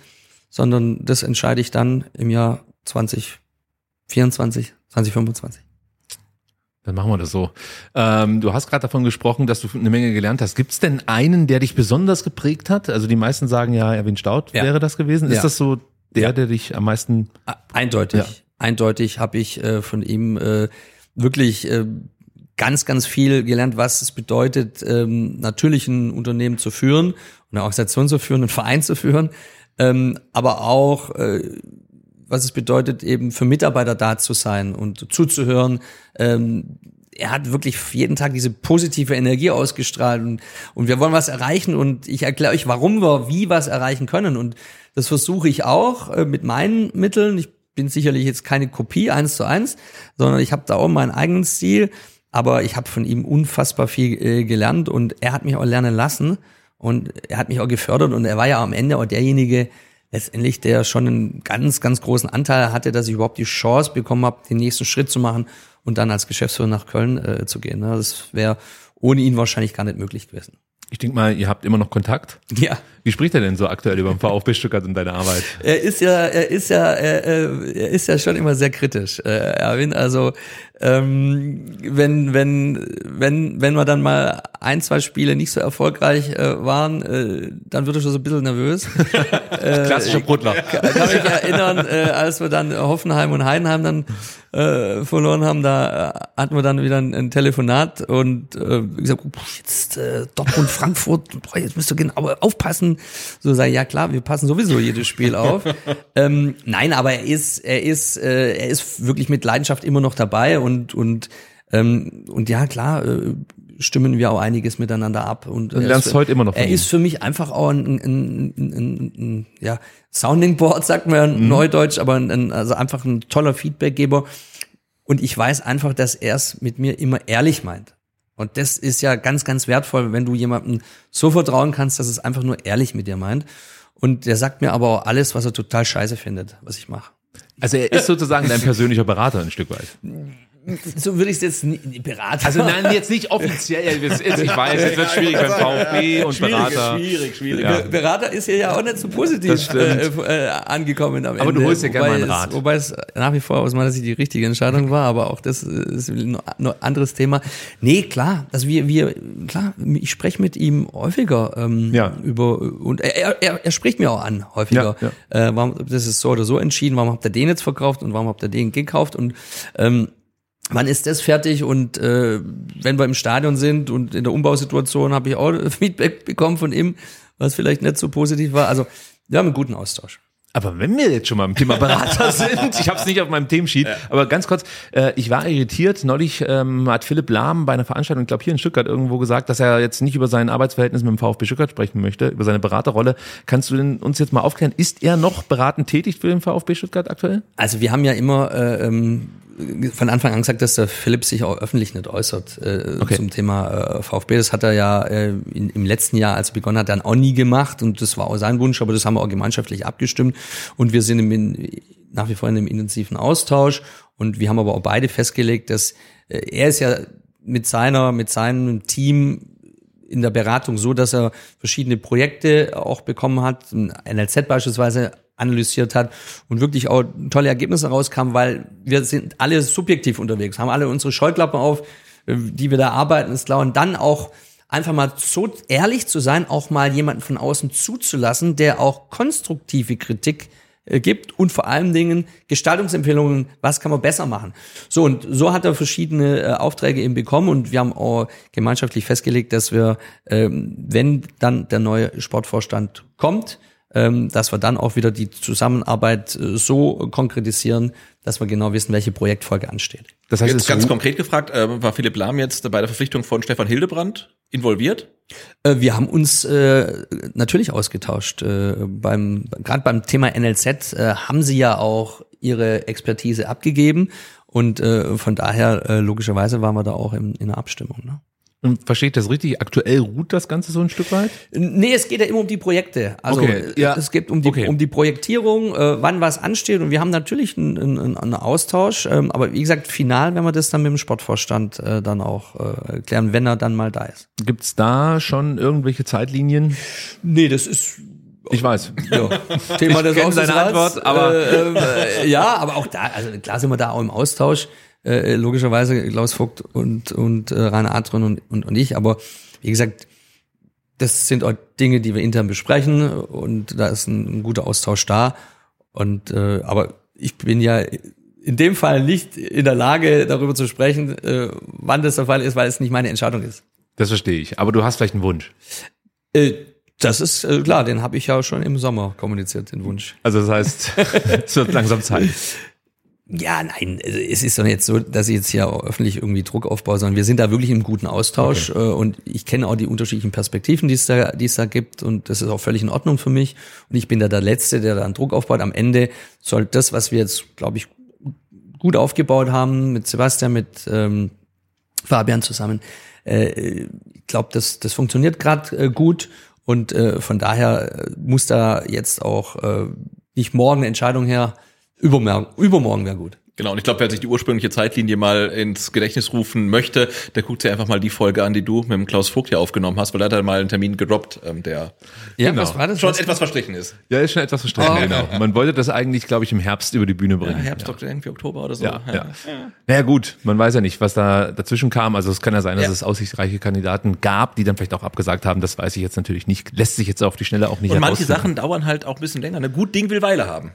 sondern das entscheide ich dann im Jahr 2024, 2025. Dann machen wir das so. Ähm, du hast gerade davon gesprochen, dass du eine Menge gelernt hast. Gibt es denn einen, der dich besonders geprägt hat? Also die meisten sagen ja, Erwin Staud ja. wäre das gewesen. Ist ja. das so der, ja. der dich am meisten eindeutig, eindeutig habe ich äh, von ihm äh, wirklich äh, ganz, ganz viel gelernt, was es bedeutet, ähm, natürlich ein Unternehmen zu führen, eine Organisation zu führen, einen Verein zu führen, ähm, aber auch äh, was es bedeutet, eben für Mitarbeiter da zu sein und zuzuhören. Ähm, er hat wirklich jeden Tag diese positive Energie ausgestrahlt und, und wir wollen was erreichen und ich erkläre euch, warum wir wie was erreichen können und das versuche ich auch äh, mit meinen Mitteln. Ich bin sicherlich jetzt keine Kopie eins zu eins, sondern ich habe da auch meinen eigenen Stil, aber ich habe von ihm unfassbar viel äh, gelernt und er hat mich auch lernen lassen und er hat mich auch gefördert und er war ja am Ende auch derjenige, letztendlich der schon einen ganz, ganz großen Anteil hatte, dass ich überhaupt die Chance bekommen habe, den nächsten Schritt zu machen und dann als Geschäftsführer nach Köln äh, zu gehen. Ne? Das wäre ohne ihn wahrscheinlich gar nicht möglich gewesen. Ich denke mal, ihr habt immer noch Kontakt. Ja. Wie spricht er denn so aktuell über den VfB Stuttgart und deine Arbeit? Er ist ja, er ist ja, er, er ist ja schon immer sehr kritisch, äh, Erwin. Also ähm, wenn, wenn, wenn, wenn wir dann mal ein, zwei Spiele nicht so erfolgreich äh, waren, äh, dann wird er schon so ein bisschen nervös. [laughs] äh, Klassischer Brutler. Kann, kann mich erinnern, äh, als wir dann Hoffenheim und Heidenheim dann äh, verloren haben, da äh, hatten wir dann wieder ein, ein Telefonat und äh, gesagt, jetzt äh, Dortmund, Frankfurt, jetzt müsst ihr genau aufpassen. So sage ich, ja klar, wir passen sowieso jedes Spiel auf. [laughs] ähm, nein, aber er ist, er ist, äh, er ist wirklich mit Leidenschaft immer noch dabei und und und ähm, und ja klar äh, stimmen wir auch einiges miteinander ab. Und du lernst ist, heute immer noch er ihm. ist für mich einfach auch ein, ein, ein, ein, ja Sounding Board sagt man mhm. neudeutsch aber also einfach ein toller Feedbackgeber. Und ich weiß einfach dass er es mit mir immer ehrlich meint. Und das ist ja ganz ganz wertvoll wenn du jemandem so vertrauen kannst dass es einfach nur ehrlich mit dir meint. Und der sagt mir aber auch alles was er total scheiße findet was ich mache. Also er ist sozusagen dein persönlicher Berater ein Stück weit [laughs] so würde ich es jetzt nicht beraten. Also nein, jetzt nicht offiziell. Ich weiß, jetzt wird schwierig beim VfB und schwierig, Berater. Schwierig, schwierig. Ja. Berater ist ja auch nicht so positiv äh, äh, angekommen am aber Ende. du holst ja gerne mal einen Rat. Es, wobei es nach wie vor aus meiner Sicht die richtige Entscheidung war, aber auch das ist ein anderes Thema. Nee, klar, also wir, wir, klar, ich spreche mit ihm häufiger ähm, ja. über und er, er, er spricht mir auch an häufiger. Ja, ja. Äh, warum das ist so oder so entschieden, warum habt ihr den jetzt verkauft und warum habt ihr den gekauft und ähm, wann ist das fertig? Und äh, wenn wir im Stadion sind und in der Umbausituation habe ich auch [laughs] Feedback bekommen von ihm, was vielleicht nicht so positiv war. Also wir haben einen guten Austausch. Aber wenn wir jetzt schon mal im Thema Berater [laughs] sind, ich habe es nicht auf meinem Themensheet, ja. aber ganz kurz, äh, ich war irritiert. Neulich ähm, hat Philipp Lahm bei einer Veranstaltung, ich glaube hier in Stuttgart irgendwo gesagt, dass er jetzt nicht über sein Arbeitsverhältnis mit dem VfB Stuttgart sprechen möchte, über seine Beraterrolle. Kannst du denn uns jetzt mal aufklären, ist er noch beratend tätig für den VfB Stuttgart aktuell? Also wir haben ja immer äh, ähm, von Anfang an gesagt, dass der Philipp sich auch öffentlich nicht äußert äh, okay. zum Thema äh, VfB. Das hat er ja äh, in, im letzten Jahr, als er begonnen hat, dann auch nie gemacht und das war auch sein Wunsch, aber das haben wir auch gemeinschaftlich abgestimmt und wir sind im, nach wie vor in einem intensiven Austausch und wir haben aber auch beide festgelegt, dass äh, er ist ja mit seiner, mit seinem Team in der Beratung so, dass er verschiedene Projekte auch bekommen hat, NLZ beispielsweise analysiert hat und wirklich auch tolle Ergebnisse rauskam, weil wir sind alle subjektiv unterwegs, haben alle unsere Scheuklappen auf, äh, die wir da arbeiten, ist klar. Und dann auch einfach mal so ehrlich zu sein, auch mal jemanden von außen zuzulassen, der auch konstruktive Kritik äh, gibt und vor allen Dingen Gestaltungsempfehlungen, was kann man besser machen. So und so hat er verschiedene äh, Aufträge eben bekommen und wir haben auch gemeinschaftlich festgelegt, dass wir, ähm, wenn dann der neue Sportvorstand kommt, dass wir dann auch wieder die Zusammenarbeit äh, so konkretisieren, dass wir genau wissen, welche Projektfolge ansteht. Das heißt, jetzt ganz konkret gefragt, äh, war Philipp Lahm jetzt bei der Verpflichtung von Stefan Hildebrand involviert? Äh, wir haben uns äh, natürlich ausgetauscht. Äh, beim gerade beim Thema NLZ äh, haben sie ja auch ihre Expertise abgegeben und äh, von daher äh, logischerweise waren wir da auch in, in einer Abstimmung. Ne? Verstehe ich das richtig? Aktuell ruht das Ganze so ein Stück weit? Nee, es geht ja immer um die Projekte. Also Okay, ja. es geht um die, Okay. um die Projektierung, äh, wann was ansteht. Und wir haben natürlich einen, einen, einen Austausch. Ähm, aber wie gesagt, final, wenn wir das dann mit dem Sportvorstand äh, dann auch äh, klären, wenn er dann mal da ist. Gibt's da schon irgendwelche Zeitlinien? Nee, das ist Ich weiß. ja, [laughs] Thema des seine Aufsichtsrats. Antwort, aber- äh, äh, ja, aber auch da, also klar sind wir da auch im Austausch. Äh, logischerweise Klaus Vogt und und äh, Rainer Adron und, und und ich. Aber wie gesagt, das sind auch Dinge, die wir intern besprechen und da ist ein, ein guter Austausch da. Und äh, aber ich bin ja in dem Fall nicht in der Lage, darüber zu sprechen, äh, wann das der Fall ist, weil es nicht meine Entscheidung ist. Das verstehe ich. Aber du hast vielleicht einen Wunsch. Äh, das ist äh, klar, den habe ich ja schon im Sommer kommuniziert, den Wunsch. Also das heißt, [laughs] es wird langsam Zeit. [laughs] Ja, nein, es ist doch nicht so, dass ich jetzt hier auch öffentlich irgendwie Druck aufbaue, sondern wir sind da wirklich im guten Austausch äh, und ich kenne auch die unterschiedlichen Perspektiven, die es da, die es da gibt und das ist auch völlig in Ordnung für mich. Und ich bin da der Letzte, der da einen Druck aufbaut. Am Ende soll das, was wir jetzt, glaube ich, gut aufgebaut haben mit Sebastian, mit ähm, Fabian zusammen, äh, ich glaube, das, das funktioniert gerade äh, gut. Und äh, von daher muss da jetzt auch äh, nicht morgen eine Entscheidung her, übermorgen, übermorgen wäre gut. Genau, und ich glaube, wer sich die ursprüngliche Zeitlinie mal ins Gedächtnis rufen möchte, der guckt sich einfach mal die Folge an, die du mit dem Klaus Vogt hier aufgenommen hast, weil da hat er mal einen Termin gedroppt, ähm, der Ja, was war das? schon Was- etwas verstrichen ist. Ja, ist schon etwas verstanden, genau. Man wollte das eigentlich, glaube ich, im Herbst über die Bühne bringen. Herbst, Oktober, irgendwie Oktober oder so. Ja, ja. Naja gut, man weiß ja nicht, was da dazwischen kam. Also es kann ja sein, dass Ja. es aussichtsreiche Kandidaten gab, die dann vielleicht auch abgesagt haben. Das weiß ich jetzt natürlich nicht. Lässt sich jetzt auf die Schnelle auch nicht Und manche. Sachen dauern halt auch ein bisschen länger. Ne? Gut Ding will Weile haben.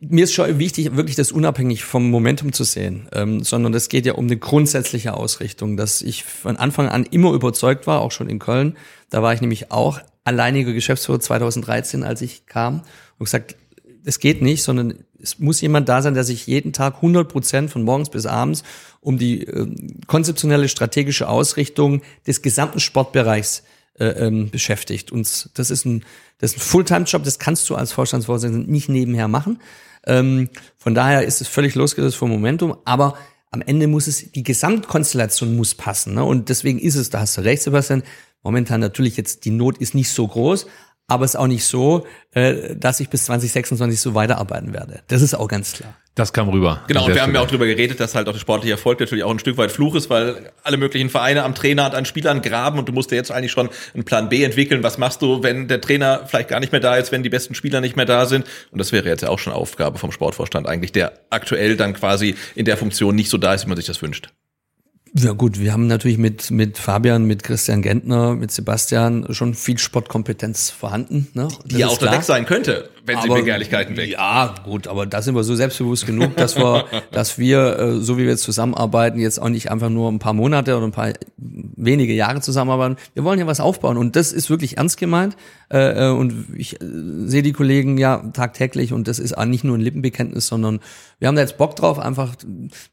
mir ist schon wichtig, wirklich das unabhängig vom Momentum zu sehen, ähm, sondern es geht ja um eine grundsätzliche Ausrichtung, dass ich von Anfang an immer überzeugt war, auch schon in Köln. Da war ich nämlich auch alleiniger Geschäftsführer 2013, als ich kam und gesagt, es geht nicht, sondern es muss jemand da sein, der sich jeden Tag 100 Prozent von morgens bis abends um die ähm, konzeptionelle strategische Ausrichtung des gesamten Sportbereichs äh, ähm, beschäftigt. Und das ist ein, das ist ein Fulltime-Job, das kannst du als Vorstandsvorsitzender nicht nebenher machen. Ähm, von daher ist es völlig losgelöst vom Momentum, aber am Ende muss es, die Gesamtkonstellation muss passen. Ne? Und deswegen ist es, da hast du recht, Sebastian, momentan natürlich jetzt, die Not ist nicht so groß, aber es ist auch nicht so, äh, dass ich bis 2026 so weiterarbeiten werde. Das ist auch ganz klar. Das kam rüber. Genau, und wir haben ja auch drüber geredet, dass halt auch der sportliche Erfolg natürlich auch ein Stück weit Fluch ist, weil alle möglichen Vereine am Trainer und an Spielern graben und du musst dir jetzt eigentlich schon einen Plan B entwickeln. Was machst du, wenn der Trainer vielleicht gar nicht mehr da ist, wenn die besten Spieler nicht mehr da sind? Und das wäre jetzt ja auch schon Aufgabe vom Sportvorstand eigentlich, der aktuell dann quasi in der Funktion nicht so da ist, wie man sich das wünscht. Ja gut, wir haben natürlich mit, mit Fabian, mit Christian Gentner, mit Sebastian schon viel Sportkompetenz vorhanden. Ne? Die ja auch da weg sein könnte, wenn sie Aber- Begehrlichkeiten weg. Ja, gut, aber da sind wir so selbstbewusst genug, dass wir, [laughs] dass wir, äh, so wie wir jetzt zusammenarbeiten, jetzt auch nicht einfach nur ein paar Monate oder ein paar wenige Jahre zusammenarbeiten. Wir wollen ja was aufbauen und das ist wirklich ernst gemeint. Äh, äh, und ich sehe die Kollegen ja tagtäglich und das ist auch nicht nur ein Lippenbekenntnis, sondern wir haben da jetzt Bock drauf, einfach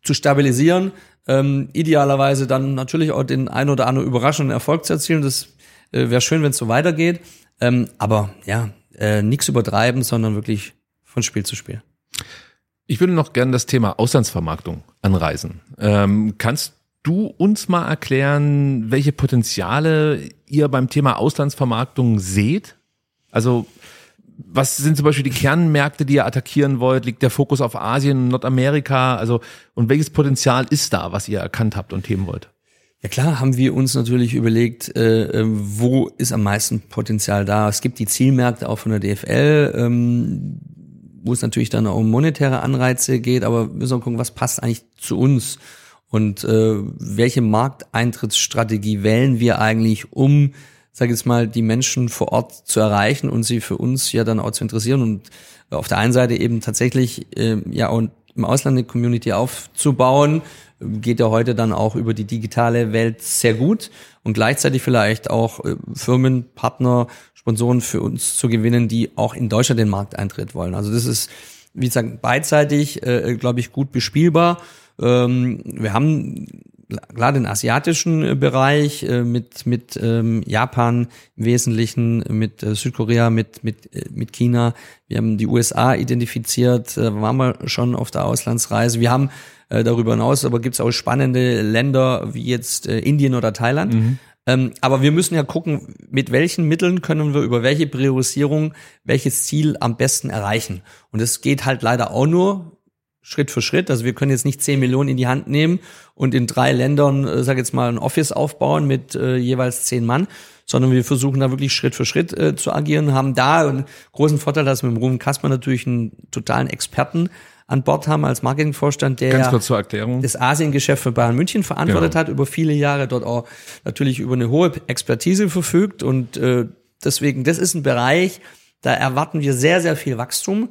zu stabilisieren. Ähm, idealerweise dann natürlich auch den ein oder anderen überraschenden Erfolg zu erzielen. Das äh, wäre schön, wenn es so weitergeht. Ähm, aber ja, äh, nichts übertreiben, sondern wirklich von Spiel zu Spiel. Ich würde noch gerne das Thema Auslandsvermarktung anreißen. Ähm, kannst du uns mal erklären, welche Potenziale ihr beim Thema Auslandsvermarktung seht? Also was sind zum Beispiel die Kernmärkte, die ihr attackieren wollt? Liegt der Fokus auf Asien, Nordamerika? Also und welches Potenzial ist da, was ihr erkannt habt und heben wollt? Ja klar, haben wir uns natürlich überlegt, äh, äh, wo ist am meisten Potenzial da. Es gibt die Zielmärkte auch von der DFL, ähm, wo es natürlich dann auch um monetäre Anreize geht, aber wir müssen auch gucken, was passt eigentlich zu uns und äh, welche Markteintrittsstrategie wählen wir eigentlich, um sage ich jetzt mal, die Menschen vor Ort zu erreichen und sie für uns ja dann auch zu interessieren und auf der einen Seite eben tatsächlich äh, ja auch im Ausland eine Community aufzubauen, geht ja heute dann auch über die digitale Welt sehr gut und gleichzeitig vielleicht auch äh, Firmen, Partner, Sponsoren für uns zu gewinnen, die auch in Deutschland den Markteintritt wollen. Also das ist, wie gesagt, beidseitig, äh, glaube ich, gut bespielbar. Ähm, wir haben klar den asiatischen äh, Bereich äh, mit mit ähm, Japan im Wesentlichen, mit äh, Südkorea, mit mit äh, mit China. Wir haben die USA identifiziert, äh, waren wir schon auf der Auslandsreise. Wir haben äh, darüber hinaus, aber gibt es auch spannende Länder wie jetzt äh, Indien oder Thailand. Mhm. Ähm, aber wir müssen ja gucken, mit welchen Mitteln können wir über welche Priorisierung welches Ziel am besten erreichen. Und es geht halt leider auch nur Schritt für Schritt. Also wir können jetzt nicht 10 Millionen in die Hand nehmen und in drei Ländern, äh, sag jetzt mal, ein Office aufbauen mit äh, jeweils zehn Mann, sondern wir versuchen da wirklich Schritt für Schritt äh, zu agieren, haben da einen großen Vorteil, dass wir mit dem Ruben Kasper natürlich einen totalen Experten an Bord haben als Marketingvorstand, der das Asiengeschäft für Bayern München verantwortet Genau. hat, über viele Jahre dort auch natürlich über eine hohe Expertise verfügt und äh, deswegen, das ist ein Bereich, da erwarten wir sehr, sehr viel Wachstum.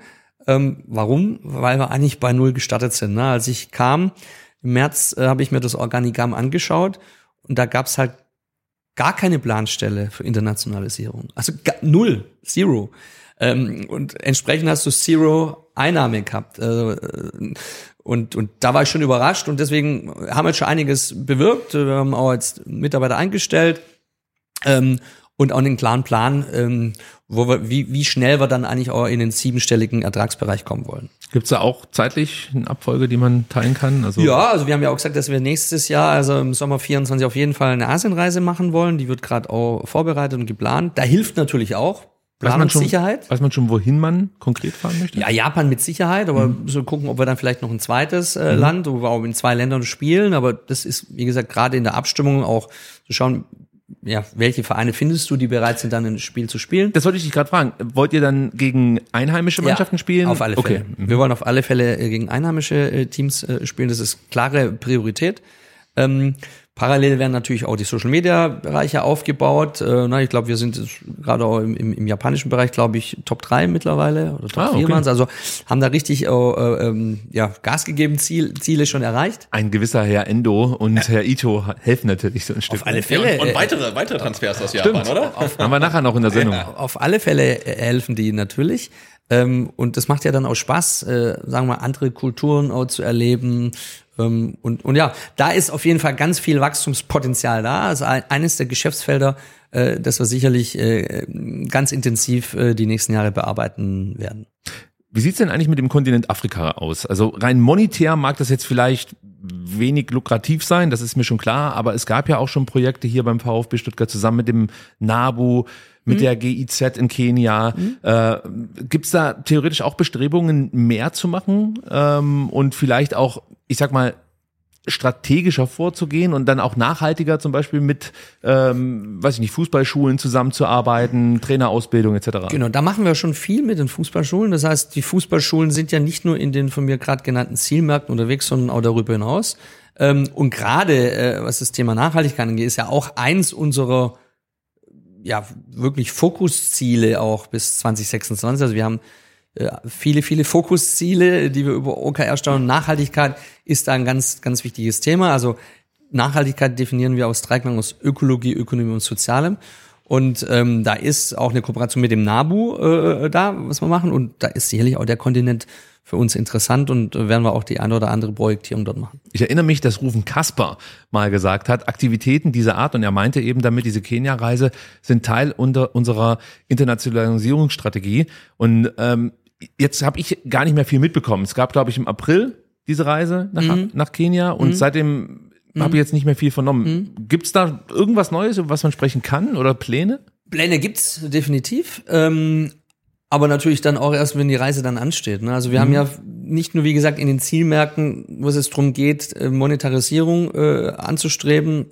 Ähm, warum? Weil wir eigentlich bei Null gestartet sind. Ne? Als ich kam, im März äh, habe ich mir das Organigramm angeschaut und da gab's halt gar keine Planstelle für Internationalisierung. Also null, zero. Ähm, und entsprechend hast du zero Einnahme gehabt. Äh, und, und da war ich schon überrascht und deswegen haben wir jetzt schon einiges bewirkt. Wir haben auch jetzt Mitarbeiter eingestellt ähm, und auch einen klaren Plan, ähm, wo wir, wie, wie schnell wir dann eigentlich auch in den siebenstelligen Ertragsbereich kommen wollen. Gibt es da auch zeitlich eine Abfolge, die man teilen kann? Also Ja, also wir haben ja auch gesagt, dass wir nächstes Jahr, also im Sommer 24 auf jeden Fall eine Asienreise machen wollen. Die wird gerade auch vorbereitet und geplant. Da hilft natürlich auch weiß Planungssicherheit. weiß man schon, wohin man konkret fahren möchte? Ja, Japan mit Sicherheit, aber Mhm. so gucken, ob wir dann vielleicht noch ein zweites äh, Land, wo wir auch in zwei Ländern spielen. Aber das ist, wie gesagt, gerade in der Abstimmung auch zu schauen, ja, welche Vereine findest du, die bereit sind, dann ein Spiel zu spielen? Das wollte ich dich gerade fragen. Wollt ihr dann gegen einheimische Mannschaften spielen? Auf alle Fälle. Okay. Wir wollen auf alle Fälle äh, gegen einheimische äh, Teams äh, spielen. Das ist klare Priorität. Ähm, parallel werden natürlich auch die Social Media Bereiche aufgebaut. Äh, na, ich glaube, wir sind gerade auch im, im, im japanischen Bereich, glaube ich, Top 3 mittlerweile oder Top Ah, 4 okay. waren's. Also haben da richtig äh, äh, ähm, ja, Gas gegeben, Ziel, Ziele schon erreicht. Ein gewisser Herr Endo und Herr Ito helfen natürlich so ein Stück. Auf alle Ja, Fälle. und, und äh, weitere, weitere Transfers aus Stimmt. Japan, oder? Haben wir nachher noch in der Sendung. Auf alle Fälle äh, helfen die natürlich. Ähm, und das macht ja dann auch Spaß, äh, sagen wir mal, andere Kulturen auch zu erleben. Ähm, und, und ja, da ist auf jeden Fall ganz viel Wachstumspotenzial da. Also ein, eines der Geschäftsfelder, äh, das wir sicherlich äh, ganz intensiv äh, die nächsten Jahre bearbeiten werden. Wie sieht's denn eigentlich mit dem Kontinent Afrika aus? Also rein monetär mag das jetzt vielleicht wenig lukrativ sein, das ist mir schon klar, aber es gab ja auch schon Projekte hier beim VfB Stuttgart zusammen mit dem NABU, mit der GIZ in Kenia. Äh, gibt's da theoretisch auch Bestrebungen, mehr zu machen ähm, und vielleicht auch, ich sag mal, strategischer vorzugehen und dann auch nachhaltiger zum Beispiel mit, ähm, weiß ich nicht, Fußballschulen zusammenzuarbeiten, Trainerausbildung etc. Genau, da machen wir schon viel mit den Fußballschulen. Das heißt, die Fußballschulen sind ja nicht nur in den von mir gerade genannten Zielmärkten unterwegs, sondern auch darüber hinaus. Ähm, und gerade äh, was das Thema Nachhaltigkeit angeht, ist ja auch eins unserer ja wirklich Fokusziele auch bis 2026. Also wir haben äh, viele, viele Fokusziele, die wir über OKR steuern. Nachhaltigkeit ist da ein ganz, ganz wichtiges Thema. Also Nachhaltigkeit definieren wir aus Dreiklang aus Ökologie, Ökonomie und Sozialem. Und ähm, da ist auch eine Kooperation mit dem NABU äh, da, was wir machen. Und da ist sicherlich auch der Kontinent für uns interessant und äh, werden wir auch die eine oder andere Projektierung dort machen. Ich erinnere mich, dass Rufen Kasper mal gesagt hat, Aktivitäten dieser Art, und er meinte eben damit, diese Kenia-Reise sind Teil unter unserer Internationalisierungsstrategie. Und ähm, jetzt habe ich gar nicht mehr viel mitbekommen. Es gab, glaube ich, im April diese Reise nach, nach Kenia und seitdem habe ich jetzt nicht mehr viel vernommen. Gibt's da irgendwas Neues, über was man sprechen kann oder Pläne? Pläne gibt's definitiv. Ähm, aber natürlich dann auch erst, wenn die Reise dann ansteht. Ne? Also wir haben ja nicht nur, wie gesagt, in den Zielmärkten, wo es jetzt darum geht, äh, Monetarisierung äh, anzustreben,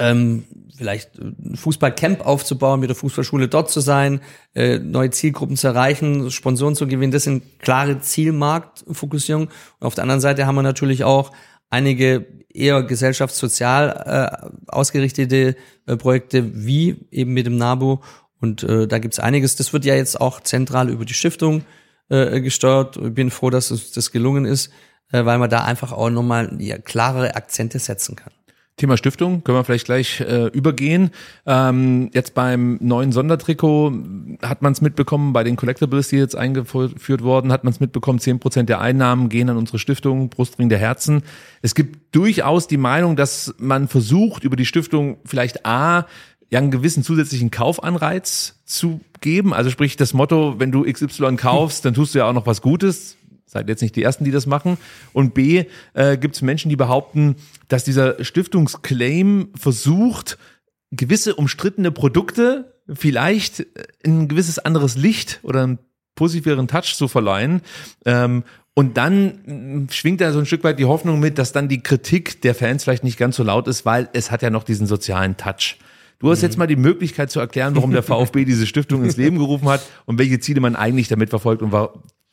ähm, vielleicht ein Fußballcamp aufzubauen, mit der Fußballschule dort zu sein, äh, neue Zielgruppen zu erreichen, Sponsoren zu gewinnen. Das sind klare Zielmarktfokussierung. Und auf der anderen Seite haben wir natürlich auch einige eher gesellschaftssozial äh, ausgerichtete äh, Projekte wie eben mit dem NABU. Und äh, da gibt's einiges. Das wird ja jetzt auch zentral über die Stiftung äh, gesteuert. Ich bin froh, dass uns das gelungen ist, äh, weil man da einfach auch nochmal ja, klarere Akzente setzen kann. Thema Stiftung können wir vielleicht gleich äh, übergehen. Ähm, jetzt beim neuen Sondertrikot hat man es mitbekommen, bei den Collectibles, die jetzt eingeführt wurden, hat man es mitbekommen, zehn Prozent der Einnahmen gehen an unsere Stiftung Brustring der Herzen. Es gibt durchaus die Meinung, dass man versucht, über die Stiftung vielleicht A, ja einen gewissen zusätzlichen Kaufanreiz zu geben. Also sprich das Motto, wenn du XY kaufst, dann tust du ja auch noch was Gutes seid jetzt nicht die Ersten, die das machen. Und B, äh, gibt es Menschen, die behaupten, dass dieser Stiftungsclaim versucht, gewisse umstrittene Produkte vielleicht in ein gewisses anderes Licht oder einen positiveren Touch zu verleihen. Ähm, und dann schwingt da so ein Stück weit die Hoffnung mit, dass dann die Kritik der Fans vielleicht nicht ganz so laut ist, weil es hat ja noch diesen sozialen Touch. Du hast jetzt mal die Möglichkeit zu erklären, warum der [laughs] VfB diese Stiftung ins Leben gerufen hat und welche Ziele man eigentlich damit verfolgt und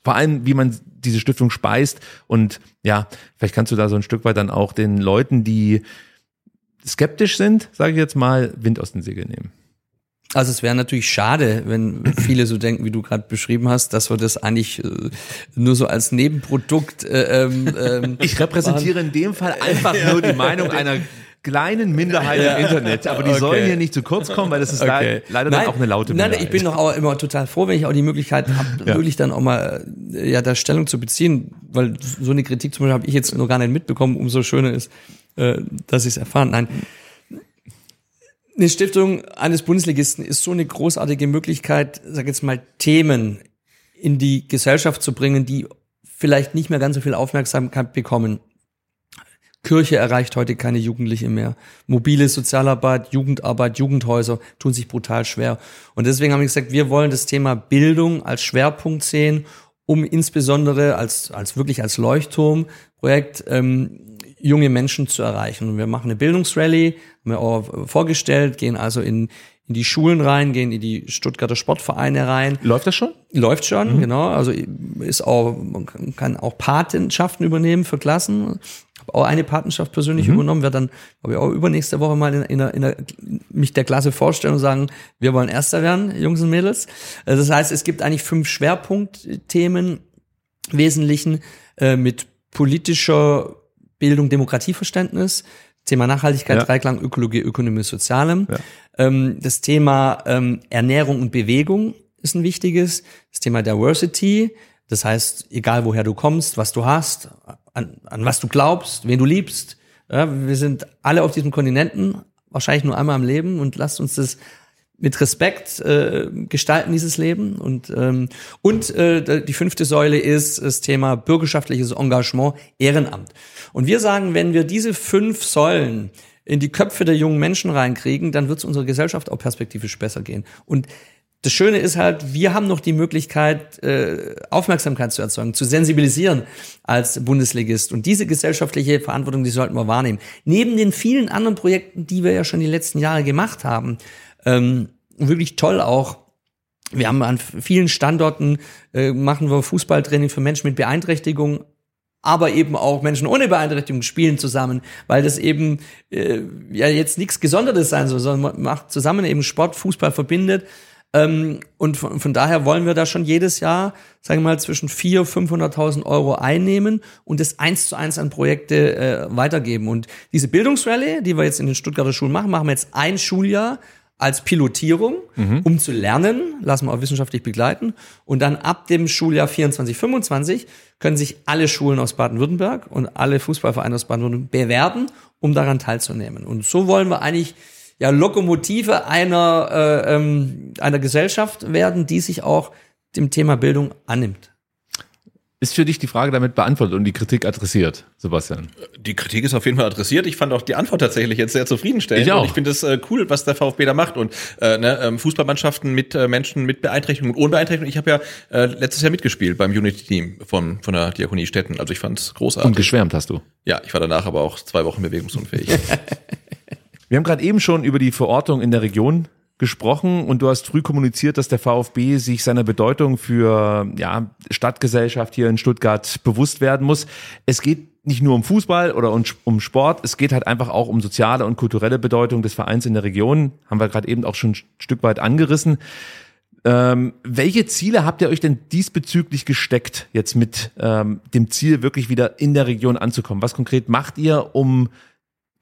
vor allem, wie man diese Stiftung speist. Und ja, vielleicht kannst du da so ein Stück weit dann auch den Leuten, die skeptisch sind, sage ich jetzt mal, Wind aus den Segeln nehmen. Also es wäre natürlich schade, wenn viele so denken, wie du gerade beschrieben hast, dass wir das eigentlich äh, nur so als Nebenprodukt. Äh, ähm, [laughs] ähm, ich repräsentiere in dem Fall einfach [laughs] nur die Meinung einer kleinen Minderheit ja. im Internet, aber die okay. sollen hier nicht zu kurz kommen, weil das ist okay. leider nein, dann auch eine laute Minderheit. Nein, ich bin doch auch immer total froh, wenn ich auch die Möglichkeit habe, ja. wirklich dann auch mal äh, ja da Stellung zu beziehen, weil so eine Kritik zum Beispiel habe ich jetzt noch gar nicht mitbekommen. Umso schöner ist, äh, dass ich es erfahren. Nein, eine Stiftung eines Bundesligisten ist so eine großartige Möglichkeit, sag jetzt mal Themen in die Gesellschaft zu bringen, die vielleicht nicht mehr ganz so viel Aufmerksamkeit bekommen. Kirche erreicht heute keine Jugendlichen mehr. Mobile Sozialarbeit, Jugendarbeit, Jugendhäuser tun sich brutal schwer. Und deswegen haben wir gesagt, wir wollen das Thema Bildung als Schwerpunkt sehen, um insbesondere als, als wirklich als Leuchtturmprojekt ähm, junge Menschen zu erreichen. Und wir machen eine Bildungsrallye, haben wir auch vorgestellt, gehen also in, in die Schulen rein, gehen in die Stuttgarter Sportvereine rein. Läuft das schon? Läuft schon, mhm. genau. Also ist auch, man kann auch Patenschaften übernehmen für Klassen habe auch eine Patenschaft persönlich mhm. übernommen, werde dann, glaube ich, auch übernächste Woche mal in, in, der, in der, mich der Klasse vorstellen und sagen, wir wollen Erster werden, Jungs und Mädels. Also das heißt, es gibt eigentlich fünf Schwerpunktthemen, wesentlichen, äh, mit politischer Bildung, Demokratieverständnis, Thema Nachhaltigkeit, ja. Dreiklang, Ökologie, Ökonomie, Sozialem. Ja. Ähm, das Thema ähm, Ernährung und Bewegung ist ein wichtiges. Das Thema Diversity, das heißt, egal woher du kommst, was du hast, an, an was du glaubst, wen du liebst. Ja, wir sind alle auf diesem Kontinenten, wahrscheinlich nur einmal im Leben und lasst uns das mit Respekt äh, gestalten, dieses Leben. Und, ähm, und äh, die fünfte Säule ist das Thema bürgerschaftliches Engagement, Ehrenamt. Und wir sagen, wenn wir diese fünf Säulen in die Köpfe der jungen Menschen reinkriegen, dann wird es unserer Gesellschaft auch perspektivisch besser gehen. Und das Schöne ist halt, wir haben noch die Möglichkeit, äh, Aufmerksamkeit zu erzeugen, zu sensibilisieren als Bundesligist. Und diese gesellschaftliche Verantwortung, die sollten wir wahrnehmen. Neben den vielen anderen Projekten, die wir ja schon die letzten Jahre gemacht haben, ähm, wirklich toll auch. Wir haben an vielen Standorten, äh, machen wir Fußballtraining für Menschen mit Beeinträchtigung, aber eben auch Menschen ohne Beeinträchtigung spielen zusammen, weil das eben äh, ja jetzt nichts Gesondertes sein soll, sondern man macht zusammen eben Sport, Fußball verbindet ähm, und von, von, daher wollen wir da schon jedes Jahr, sagen wir mal, zwischen 400.000 und 500.000 Euro einnehmen und das eins zu eins an Projekte äh, weitergeben. Und diese Bildungsrallye, die wir jetzt in den Stuttgarter Schulen machen, machen wir jetzt ein Schuljahr als Pilotierung, mhm. um zu lernen, lassen wir auch wissenschaftlich begleiten. Und dann ab dem Schuljahr 24, 25 können sich alle Schulen aus Baden-Württemberg und alle Fußballvereine aus Baden-Württemberg bewerben, um daran teilzunehmen. Und so wollen wir eigentlich ja, Lokomotive einer, äh, ähm, einer Gesellschaft werden, die sich auch dem Thema Bildung annimmt. Ist für dich die Frage damit beantwortet und die Kritik adressiert, Sebastian? Die Kritik ist auf jeden Fall adressiert. Ich fand auch die Antwort tatsächlich jetzt sehr zufriedenstellend. Ich auch. Und ich finde es äh, cool, was der VfB da macht. Und äh, ne, ähm, Fußballmannschaften mit äh, Menschen mit Beeinträchtigung und ohne Beeinträchtigung. Ich habe ja äh, letztes Jahr mitgespielt beim Unity-Team von, von der Diakonie Städten. Also ich fand es großartig. Und geschwärmt hast du? Ja, ich war danach aber auch zwei Wochen bewegungsunfähig. [laughs] Wir haben gerade eben schon über die Verortung in der Region gesprochen und du hast früh kommuniziert, dass der VfB sich seiner Bedeutung für ja, Stadtgesellschaft hier in Stuttgart bewusst werden muss. Es geht nicht nur um Fußball oder um Sport, es geht halt einfach auch um soziale und kulturelle Bedeutung des Vereins in der Region. Haben wir gerade eben auch schon ein Stück weit angerissen. Ähm, welche Ziele habt ihr euch denn diesbezüglich gesteckt, jetzt mit ähm, dem Ziel, wirklich wieder in der Region anzukommen? Was konkret macht ihr, um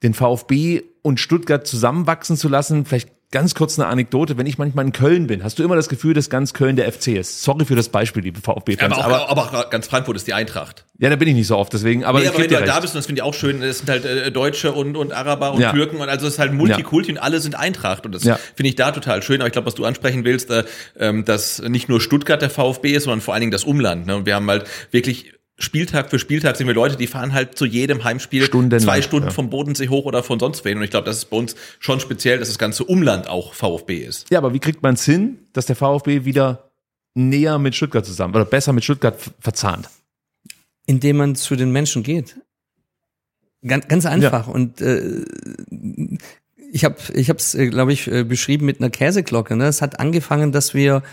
den VfB und Stuttgart zusammenwachsen zu lassen? Vielleicht Ganz kurz eine Anekdote, wenn ich manchmal in Köln bin, hast du immer das Gefühl, dass ganz Köln der FC ist. Sorry für das Beispiel, liebe VfB-Fans. Aber, auch, aber, aber ganz Frankfurt ist die Eintracht. Ja, da bin ich nicht so oft, deswegen. Aber, nee, aber wenn du halt da bist, und das finde ich auch schön, es sind halt äh, Deutsche und, und Araber und ja. Türken und also es ist halt Multikulti ja. und alle sind Eintracht und das ja. finde ich da total schön. Aber ich glaube, was du ansprechen willst, äh, ähm, dass nicht nur Stuttgart der VfB ist, sondern vor allen Dingen das Umland. Ne? Und wir haben halt wirklich Spieltag für Spieltag sind wir Leute, die fahren halt zu jedem Heimspiel Stunden zwei Stunden ja. vom Bodensee hoch oder von sonst wen. Und ich glaube, das ist bei uns schon speziell, dass das ganze Umland auch VfB ist. Ja, aber wie kriegt man es hin, dass der VfB wieder näher mit Stuttgart zusammen oder besser mit Stuttgart verzahnt? Indem man zu den Menschen geht. Ganz, ganz einfach. Ja. Und äh, ich habe ich habe es, äh, glaube ich, äh, beschrieben mit einer Käseglocke. Ne? Es hat angefangen, dass wir,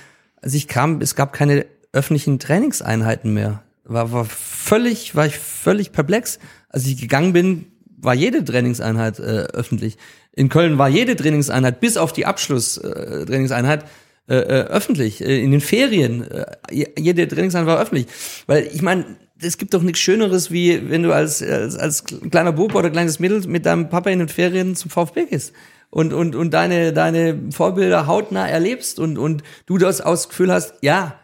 als ich kam, es gab keine öffentlichen Trainingseinheiten mehr war, war völlig, war ich völlig perplex. Als ich gegangen bin, war jede Trainingseinheit äh, öffentlich. In Köln war jede Trainingseinheit, bis auf die Abschlusstrainingseinheit, äh, äh, äh, öffentlich. Äh, in den Ferien, jede Trainingseinheit war öffentlich. Weil ich meine, es gibt doch nichts Schöneres, wie wenn du als, als, als kleiner Bub oder kleines Mädel mit deinem Papa in den Ferien zum VfB gehst und, und, und deine, deine Vorbilder hautnah erlebst und, und du das aus Gefühl hast, ja,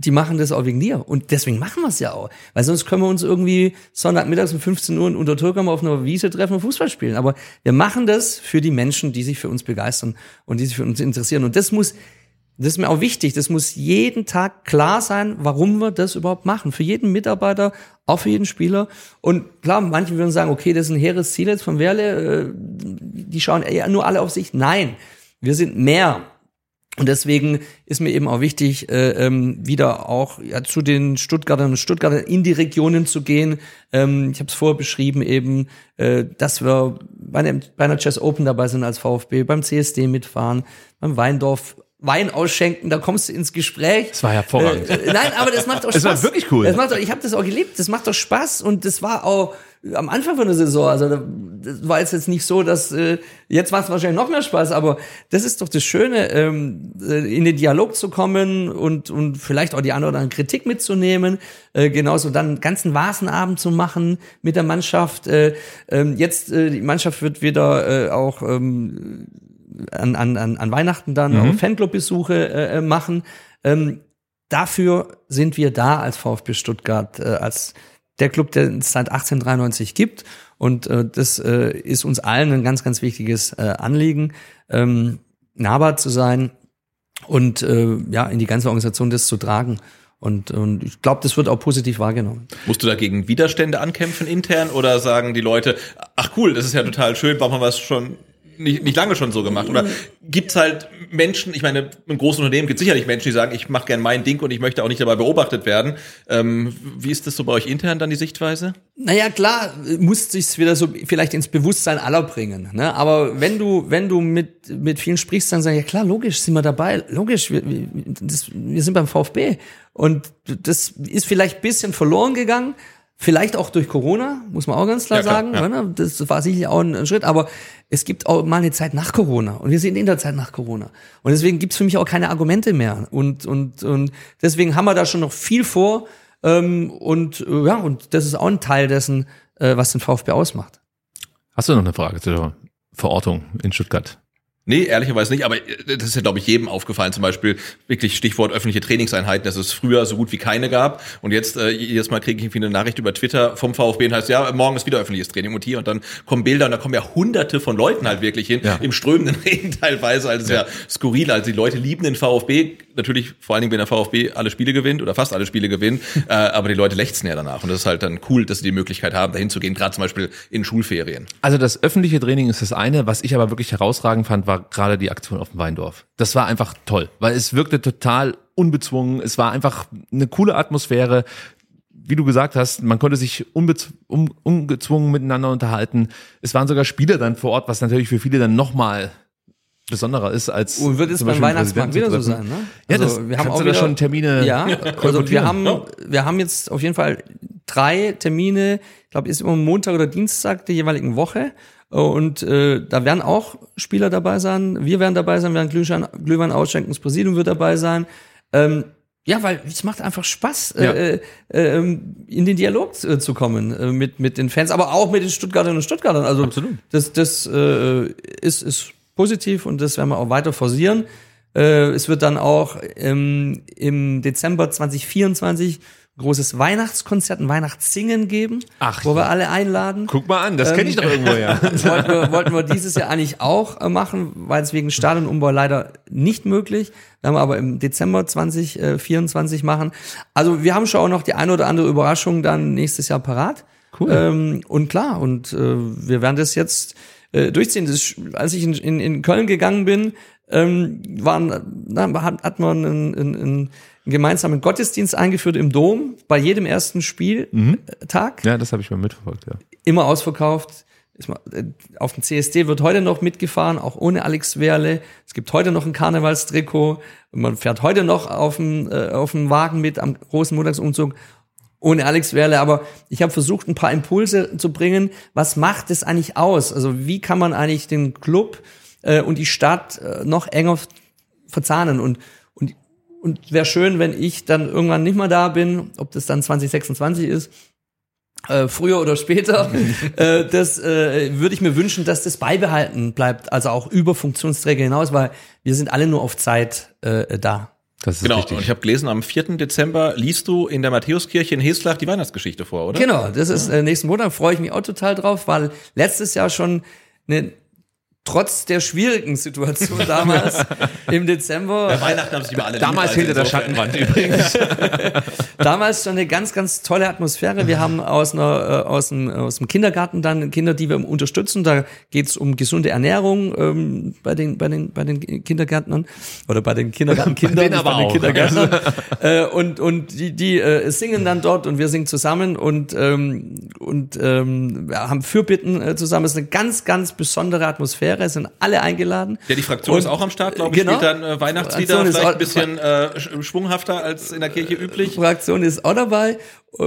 die machen das auch wegen dir. Und deswegen machen wir es ja auch. Weil sonst können wir uns irgendwie Sonntagmittags um 15 Uhr unter Türkam auf einer Wiese treffen und Fußball spielen. Aber wir machen das für die Menschen, die sich für uns begeistern und die sich für uns interessieren. Und das muss, das ist mir auch wichtig, das muss jeden Tag klar sein, warum wir das überhaupt machen. Für jeden Mitarbeiter, auch für jeden Spieler. Und klar, manche würden sagen, okay, das ist ein hehres Ziel jetzt von Werle, äh, die schauen eher nur alle auf sich. Nein, wir sind mehr. Und deswegen ist mir eben auch wichtig, äh, ähm, wieder auch ja, zu den Stuttgartern und Stuttgartern in die Regionen zu gehen. Ähm, ich habe es vorher beschrieben, eben, äh, dass wir bei, einer Chess Open dabei sind als VfB, beim CSD mitfahren, beim Weindorf Wein ausschenken, da kommst du ins Gespräch. Das war hervorragend. Äh, nein, aber das macht doch Spaß. [laughs] Das war wirklich cool. Das macht doch, ich habe das auch geliebt. Das macht doch Spaß und das war auch am Anfang von der Saison. Also das war jetzt jetzt nicht so, dass äh, jetzt macht es wahrscheinlich noch mehr Spaß, aber das ist doch das Schöne, ähm, äh, in den Dialog zu kommen und und vielleicht auch die eine oder andere Kritik mitzunehmen. Äh, genauso dann einen ganzen Vasenabend zu machen mit der Mannschaft. Äh, äh, jetzt äh, die Mannschaft wird wieder äh, auch ähm, an, an, an Weihnachten dann mhm. Fanclub-Besuche äh, äh, machen. Ähm, dafür sind wir da als VfB Stuttgart, äh, als der Club, der es seit 1893 gibt. Und äh, das äh, ist uns allen ein ganz, ganz wichtiges äh, Anliegen, ähm, nahbar zu sein und äh, ja, in die ganze Organisation das zu tragen. Und, und ich glaube, das wird auch positiv wahrgenommen. Musst du dagegen Widerstände ankämpfen intern oder sagen die Leute, ach cool, das ist ja total schön, machen wir was schon nicht, nicht lange schon so gemacht? Oder gibt's halt Menschen, ich meine, im großen Unternehmen gibt es sicherlich Menschen, die sagen, ich mache gern mein Ding und ich möchte auch nicht dabei beobachtet werden. Ähm, wie ist das so bei euch intern dann die Sichtweise? Naja, klar, muss sich's wieder so vielleicht ins Bewusstsein aller bringen. Ne? Aber wenn du, wenn du mit, mit vielen sprichst, dann sagen, ja klar, logisch, sind wir dabei, logisch, wir, wir, das, wir sind beim VfB. Und das ist vielleicht bisschen verloren gegangen. Vielleicht auch durch Corona, muss man auch ganz klar, ja, klar sagen. Ja. Ne? Das war sicherlich auch ein Schritt, aber es gibt auch mal eine Zeit nach Corona und wir sind in der Zeit nach Corona. Und deswegen gibt's für mich auch keine Argumente mehr. Und, und, und deswegen haben wir da schon noch viel vor. Ähm, und äh, ja, und das ist auch ein Teil dessen, äh, was den VfB ausmacht. Hast du noch eine Frage zur Verortung in Stuttgart? Nee, ehrlicherweise nicht, aber äh, das ist ja, glaube ich, jedem aufgefallen. Zum Beispiel wirklich Stichwort öffentliche Trainingseinheiten, dass es früher so gut wie keine gab. Und jetzt äh, jedes Mal kriege ich irgendwie eine Nachricht über Twitter vom VfB und heißt, ja, morgen ist wieder öffentliches Training und hier. Und dann kommen Bilder und da kommen ja hunderte von Leuten halt wirklich hin, ja. im strömenden [laughs] Regen teilweise. Also es ja. ist ja skurril. Also die Leute lieben den VfB, natürlich vor allen Dingen, wenn der VfB alle Spiele gewinnt oder fast alle Spiele gewinnt. [laughs] äh, aber die Leute lechzen ja danach. Und das ist halt dann cool, dass sie die Möglichkeit haben, dahin zu gehen, gerade zum Beispiel in Schulferien. Also das öffentliche Training ist das eine. Was ich aber wirklich herausragend fand, war gerade die Aktion auf dem Weindorf. Das war einfach toll, weil es wirkte total unbezwungen. Es war einfach eine coole Atmosphäre. Wie du gesagt hast, man konnte sich un ungezwungen miteinander unterhalten. Es waren sogar Spieler dann vor Ort, was natürlich für viele dann nochmal besonderer ist als Und wird es beim Weihnachtsmarkt wieder so sein, ne? Ja, Also das, wir haben auch wieder- schon Termine Ja, also wir haben, wir haben jetzt auf jeden Fall drei Termine, ich glaube, ist immer Montag oder Dienstag der jeweiligen Woche. Und äh, da werden auch Spieler dabei sein. Wir werden dabei sein, werden Glühwein, Glühwein ausschenken, das Präsidium wird dabei sein. Ähm, ja, weil es macht einfach Spaß, Ja. äh, äh, in den Dialog äh, zu kommen äh, mit, mit den Fans, aber auch mit den Stuttgarterinnen und Stuttgartern. Also Absolut. das, das äh, ist, ist positiv und das werden wir auch weiter forcieren. Äh, es wird dann auch ähm, im Dezember 2024 ein großes Weihnachtskonzert, ein Weihnachtssingen geben, Ach wo wir ja. alle einladen. Guck mal an, das kenne ich doch irgendwo ja. [laughs] Wollten wir, wollten wir dieses Jahr eigentlich auch äh, machen, weil es wegen Stadionumbau leider nicht möglich. Werden wir aber im Dezember 2024 machen. Also wir haben schon auch noch die eine oder andere Überraschung dann nächstes Jahr parat. Cool. Ähm, und klar, und äh, wir werden das jetzt äh, durchziehen. Das, als ich in, in, in Köln gegangen bin, ähm, waren, na, hat, hat man einen, einen, einen gemeinsamen Gottesdienst eingeführt im Dom bei jedem ersten Spieltag Ja, das habe ich mal mitverfolgt, ja. immer ausverkauft. Äh, Auf dem CSD wird heute noch mitgefahren, auch ohne Alex Werle. Es gibt heute noch ein Karnevalstrikot. Man fährt heute noch auf dem, äh, auf dem Wagen mit am großen Montagsumzug ohne Alex Werle. Aber ich habe versucht, ein paar Impulse zu bringen. Was macht es eigentlich aus? Also wie kann man eigentlich den Club äh, und die Stadt äh, noch enger verzahnen? Und, und, wäre schön, wenn ich dann irgendwann nicht mehr da bin, ob das dann 2026 ist, äh, früher oder später, [laughs] äh, das äh, würde ich mir wünschen, dass das beibehalten bleibt, also auch über Funktionsträger hinaus, weil wir sind alle nur auf Zeit äh, da. Das ist Genau, richtig. und ich habe gelesen, am 4. Dezember liest du in der Matthäuskirche in Heslach die Weihnachtsgeschichte vor, oder? Genau, das ist äh, nächsten Monat, freue ich mich auch total drauf, weil letztes Jahr schon eine trotz der schwierigen Situation damals [laughs] im Dezember Bei Weihnachten haben sich immer alle Damals hinter der Schattenwand übrigens. [laughs] damals schon eine ganz, ganz tolle Atmosphäre. Wir haben aus, einer, äh, aus, dem, aus dem Kindergarten dann Kinder, die wir unterstützen. Da geht's um gesunde Ernährung ähm, bei, den, bei, den, bei den Kindergärtnern oder bei den Kindergartenkindern, [laughs] aber bei den auch. Kindergärtnern. äh, und und die, die äh, singen dann dort und wir singen zusammen und, ähm, und ähm, ja, haben Fürbitten äh, zusammen. Es ist eine ganz, ganz besondere Atmosphäre. Es sind alle eingeladen. Ja, die Fraktion Und- ist auch am Start, glaube ich. Genau. Spielt dann äh, Weihnachtslieder Fraktion vielleicht auch- ein bisschen äh, sch- schwunghafter als in der Kirche üblich. Fraktion ist auch dabei.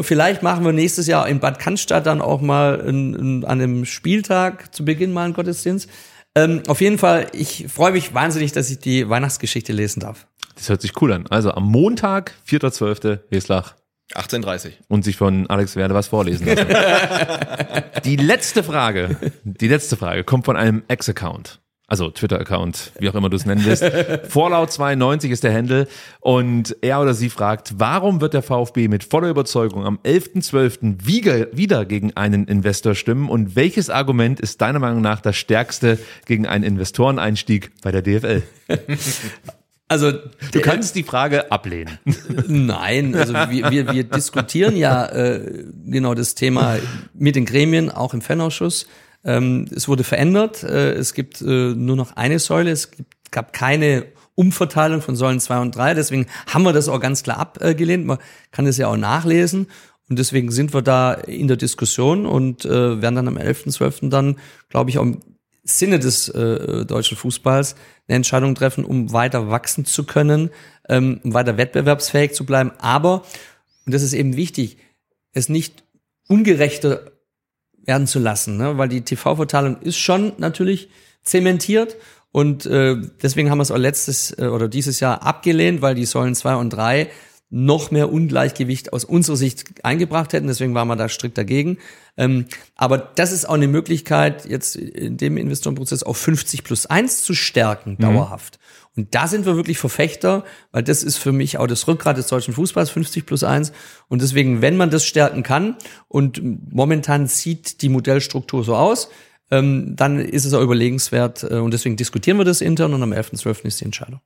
Vielleicht machen wir nächstes Jahr in Bad Cannstatt dann auch mal in, in, an einem Spieltag zu Beginn mal einen Gottesdienst. Ähm, auf jeden Fall, ich freue mich wahnsinnig, dass ich die Weihnachtsgeschichte lesen darf. Das hört sich cool an. Also am Montag, 4.12. Heslach 18.30 und sich von Alex Werde was vorlesen lassen. [laughs] die letzte Frage, die letzte Frage kommt von einem Ex-Account. Also Twitter-Account, wie auch immer du es nennen willst. Vorlaut92 ist der Handle und er oder sie fragt, warum wird der VfB mit voller Überzeugung am 11.12. wieder, wieder gegen einen Investor stimmen und welches Argument ist deiner Meinung nach das stärkste gegen einen Investoreneinstieg bei der DFL? [laughs] Also Du kannst die Frage ablehnen. [laughs] Nein, also wir, wir, wir diskutieren ja äh, genau das Thema mit den Gremien, auch im Fanausschuss. Ähm, es wurde verändert. Äh, es gibt äh, nur noch eine Säule. Es gibt, gab keine Umverteilung von Säulen zwei und drei. Deswegen haben wir das auch ganz klar abgelehnt. Man kann es ja auch nachlesen. Und deswegen sind wir da in der Diskussion und äh, werden dann am 11.12. dann, glaube ich, auch Sinne des äh, deutschen Fußballs eine Entscheidung treffen, um weiter wachsen zu können, ähm, um weiter wettbewerbsfähig zu bleiben. Aber, und das ist eben wichtig, es nicht ungerechter werden zu lassen, ne? weil die TV-Verteilung ist schon natürlich zementiert und äh, deswegen haben wir es auch letztes äh, oder dieses Jahr abgelehnt, weil die Säulen zwei und drei noch mehr Ungleichgewicht aus unserer Sicht eingebracht hätten. Deswegen waren wir da strikt dagegen. Ähm, aber das ist auch eine Möglichkeit, jetzt in dem Investorenprozess auf 50 plus 1 zu stärken, dauerhaft. Und da sind wir wirklich Verfechter, weil das ist für mich auch das Rückgrat des deutschen Fußballs, 50 plus 1. Und deswegen, wenn man das stärken kann, und momentan sieht die Modellstruktur so aus, ähm, dann ist es auch überlegenswert. Äh, und deswegen diskutieren wir das intern und am 11.12. ist die Entscheidung.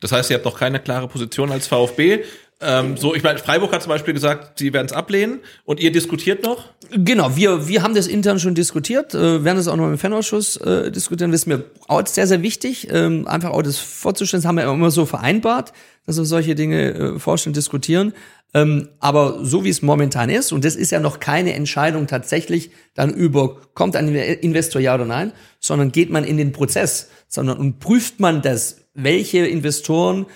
Das heißt, ihr habt noch keine klare Position als VfB. Ähm, so, ich meine, Freiburg hat zum Beispiel gesagt, sie werden es ablehnen und ihr diskutiert noch? Genau, wir, wir haben das intern schon diskutiert, äh, werden das auch noch im Fanausschuss äh, diskutieren. Das ist mir auch sehr, sehr wichtig, ähm, einfach auch das vorzustellen. Das haben wir immer so vereinbart, dass wir solche Dinge äh, vorstellen, diskutieren. Ähm, aber so wie es momentan ist, und das ist ja noch keine Entscheidung tatsächlich dann über, kommt ein Investor ja oder nein, sondern geht man in den Prozess, sondern und prüft man das, welche Investoren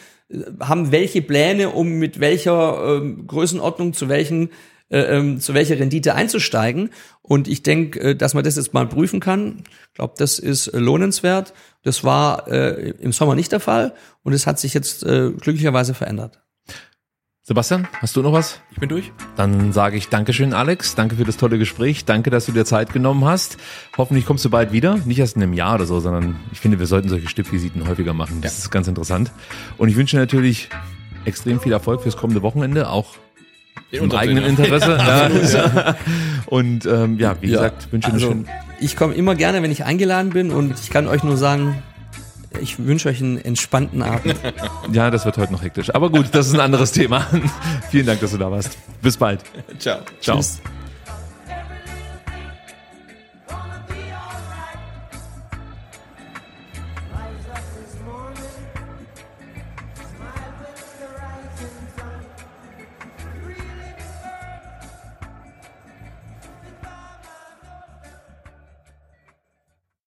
haben welche Pläne, um mit welcher ähm, Größenordnung zu welchen äh, ähm, zu welcher Rendite einzusteigen. Und ich denke, äh, dass man das jetzt mal prüfen kann. Ich glaube, das ist äh, lohnenswert. Das war äh, im Sommer nicht der Fall und es hat sich jetzt äh, glücklicherweise verändert. Sebastian, hast du noch was? Ich bin durch. Dann sage ich Dankeschön, Alex. Danke für das tolle Gespräch. Danke, dass du dir Zeit genommen hast. Hoffentlich kommst du bald wieder. Nicht erst in einem Jahr oder so, sondern ich finde, wir sollten solche Stippvisiten häufiger machen. Das ja. ist ganz interessant. Und ich wünsche natürlich extrem viel Erfolg fürs kommende Wochenende, auch im eigenen Interesse. [laughs] Ja, ja. [laughs] Und ähm, ja, wie gesagt, wünsche also, schön. Ich komme immer gerne, wenn ich eingeladen bin und ich kann euch nur sagen, ich wünsche euch einen entspannten Abend. Ja, das wird heute noch hektisch. Aber gut, das ist ein anderes Thema. [laughs] Vielen Dank, dass du da warst. Bis bald. Ciao. Ciao. Tschüss.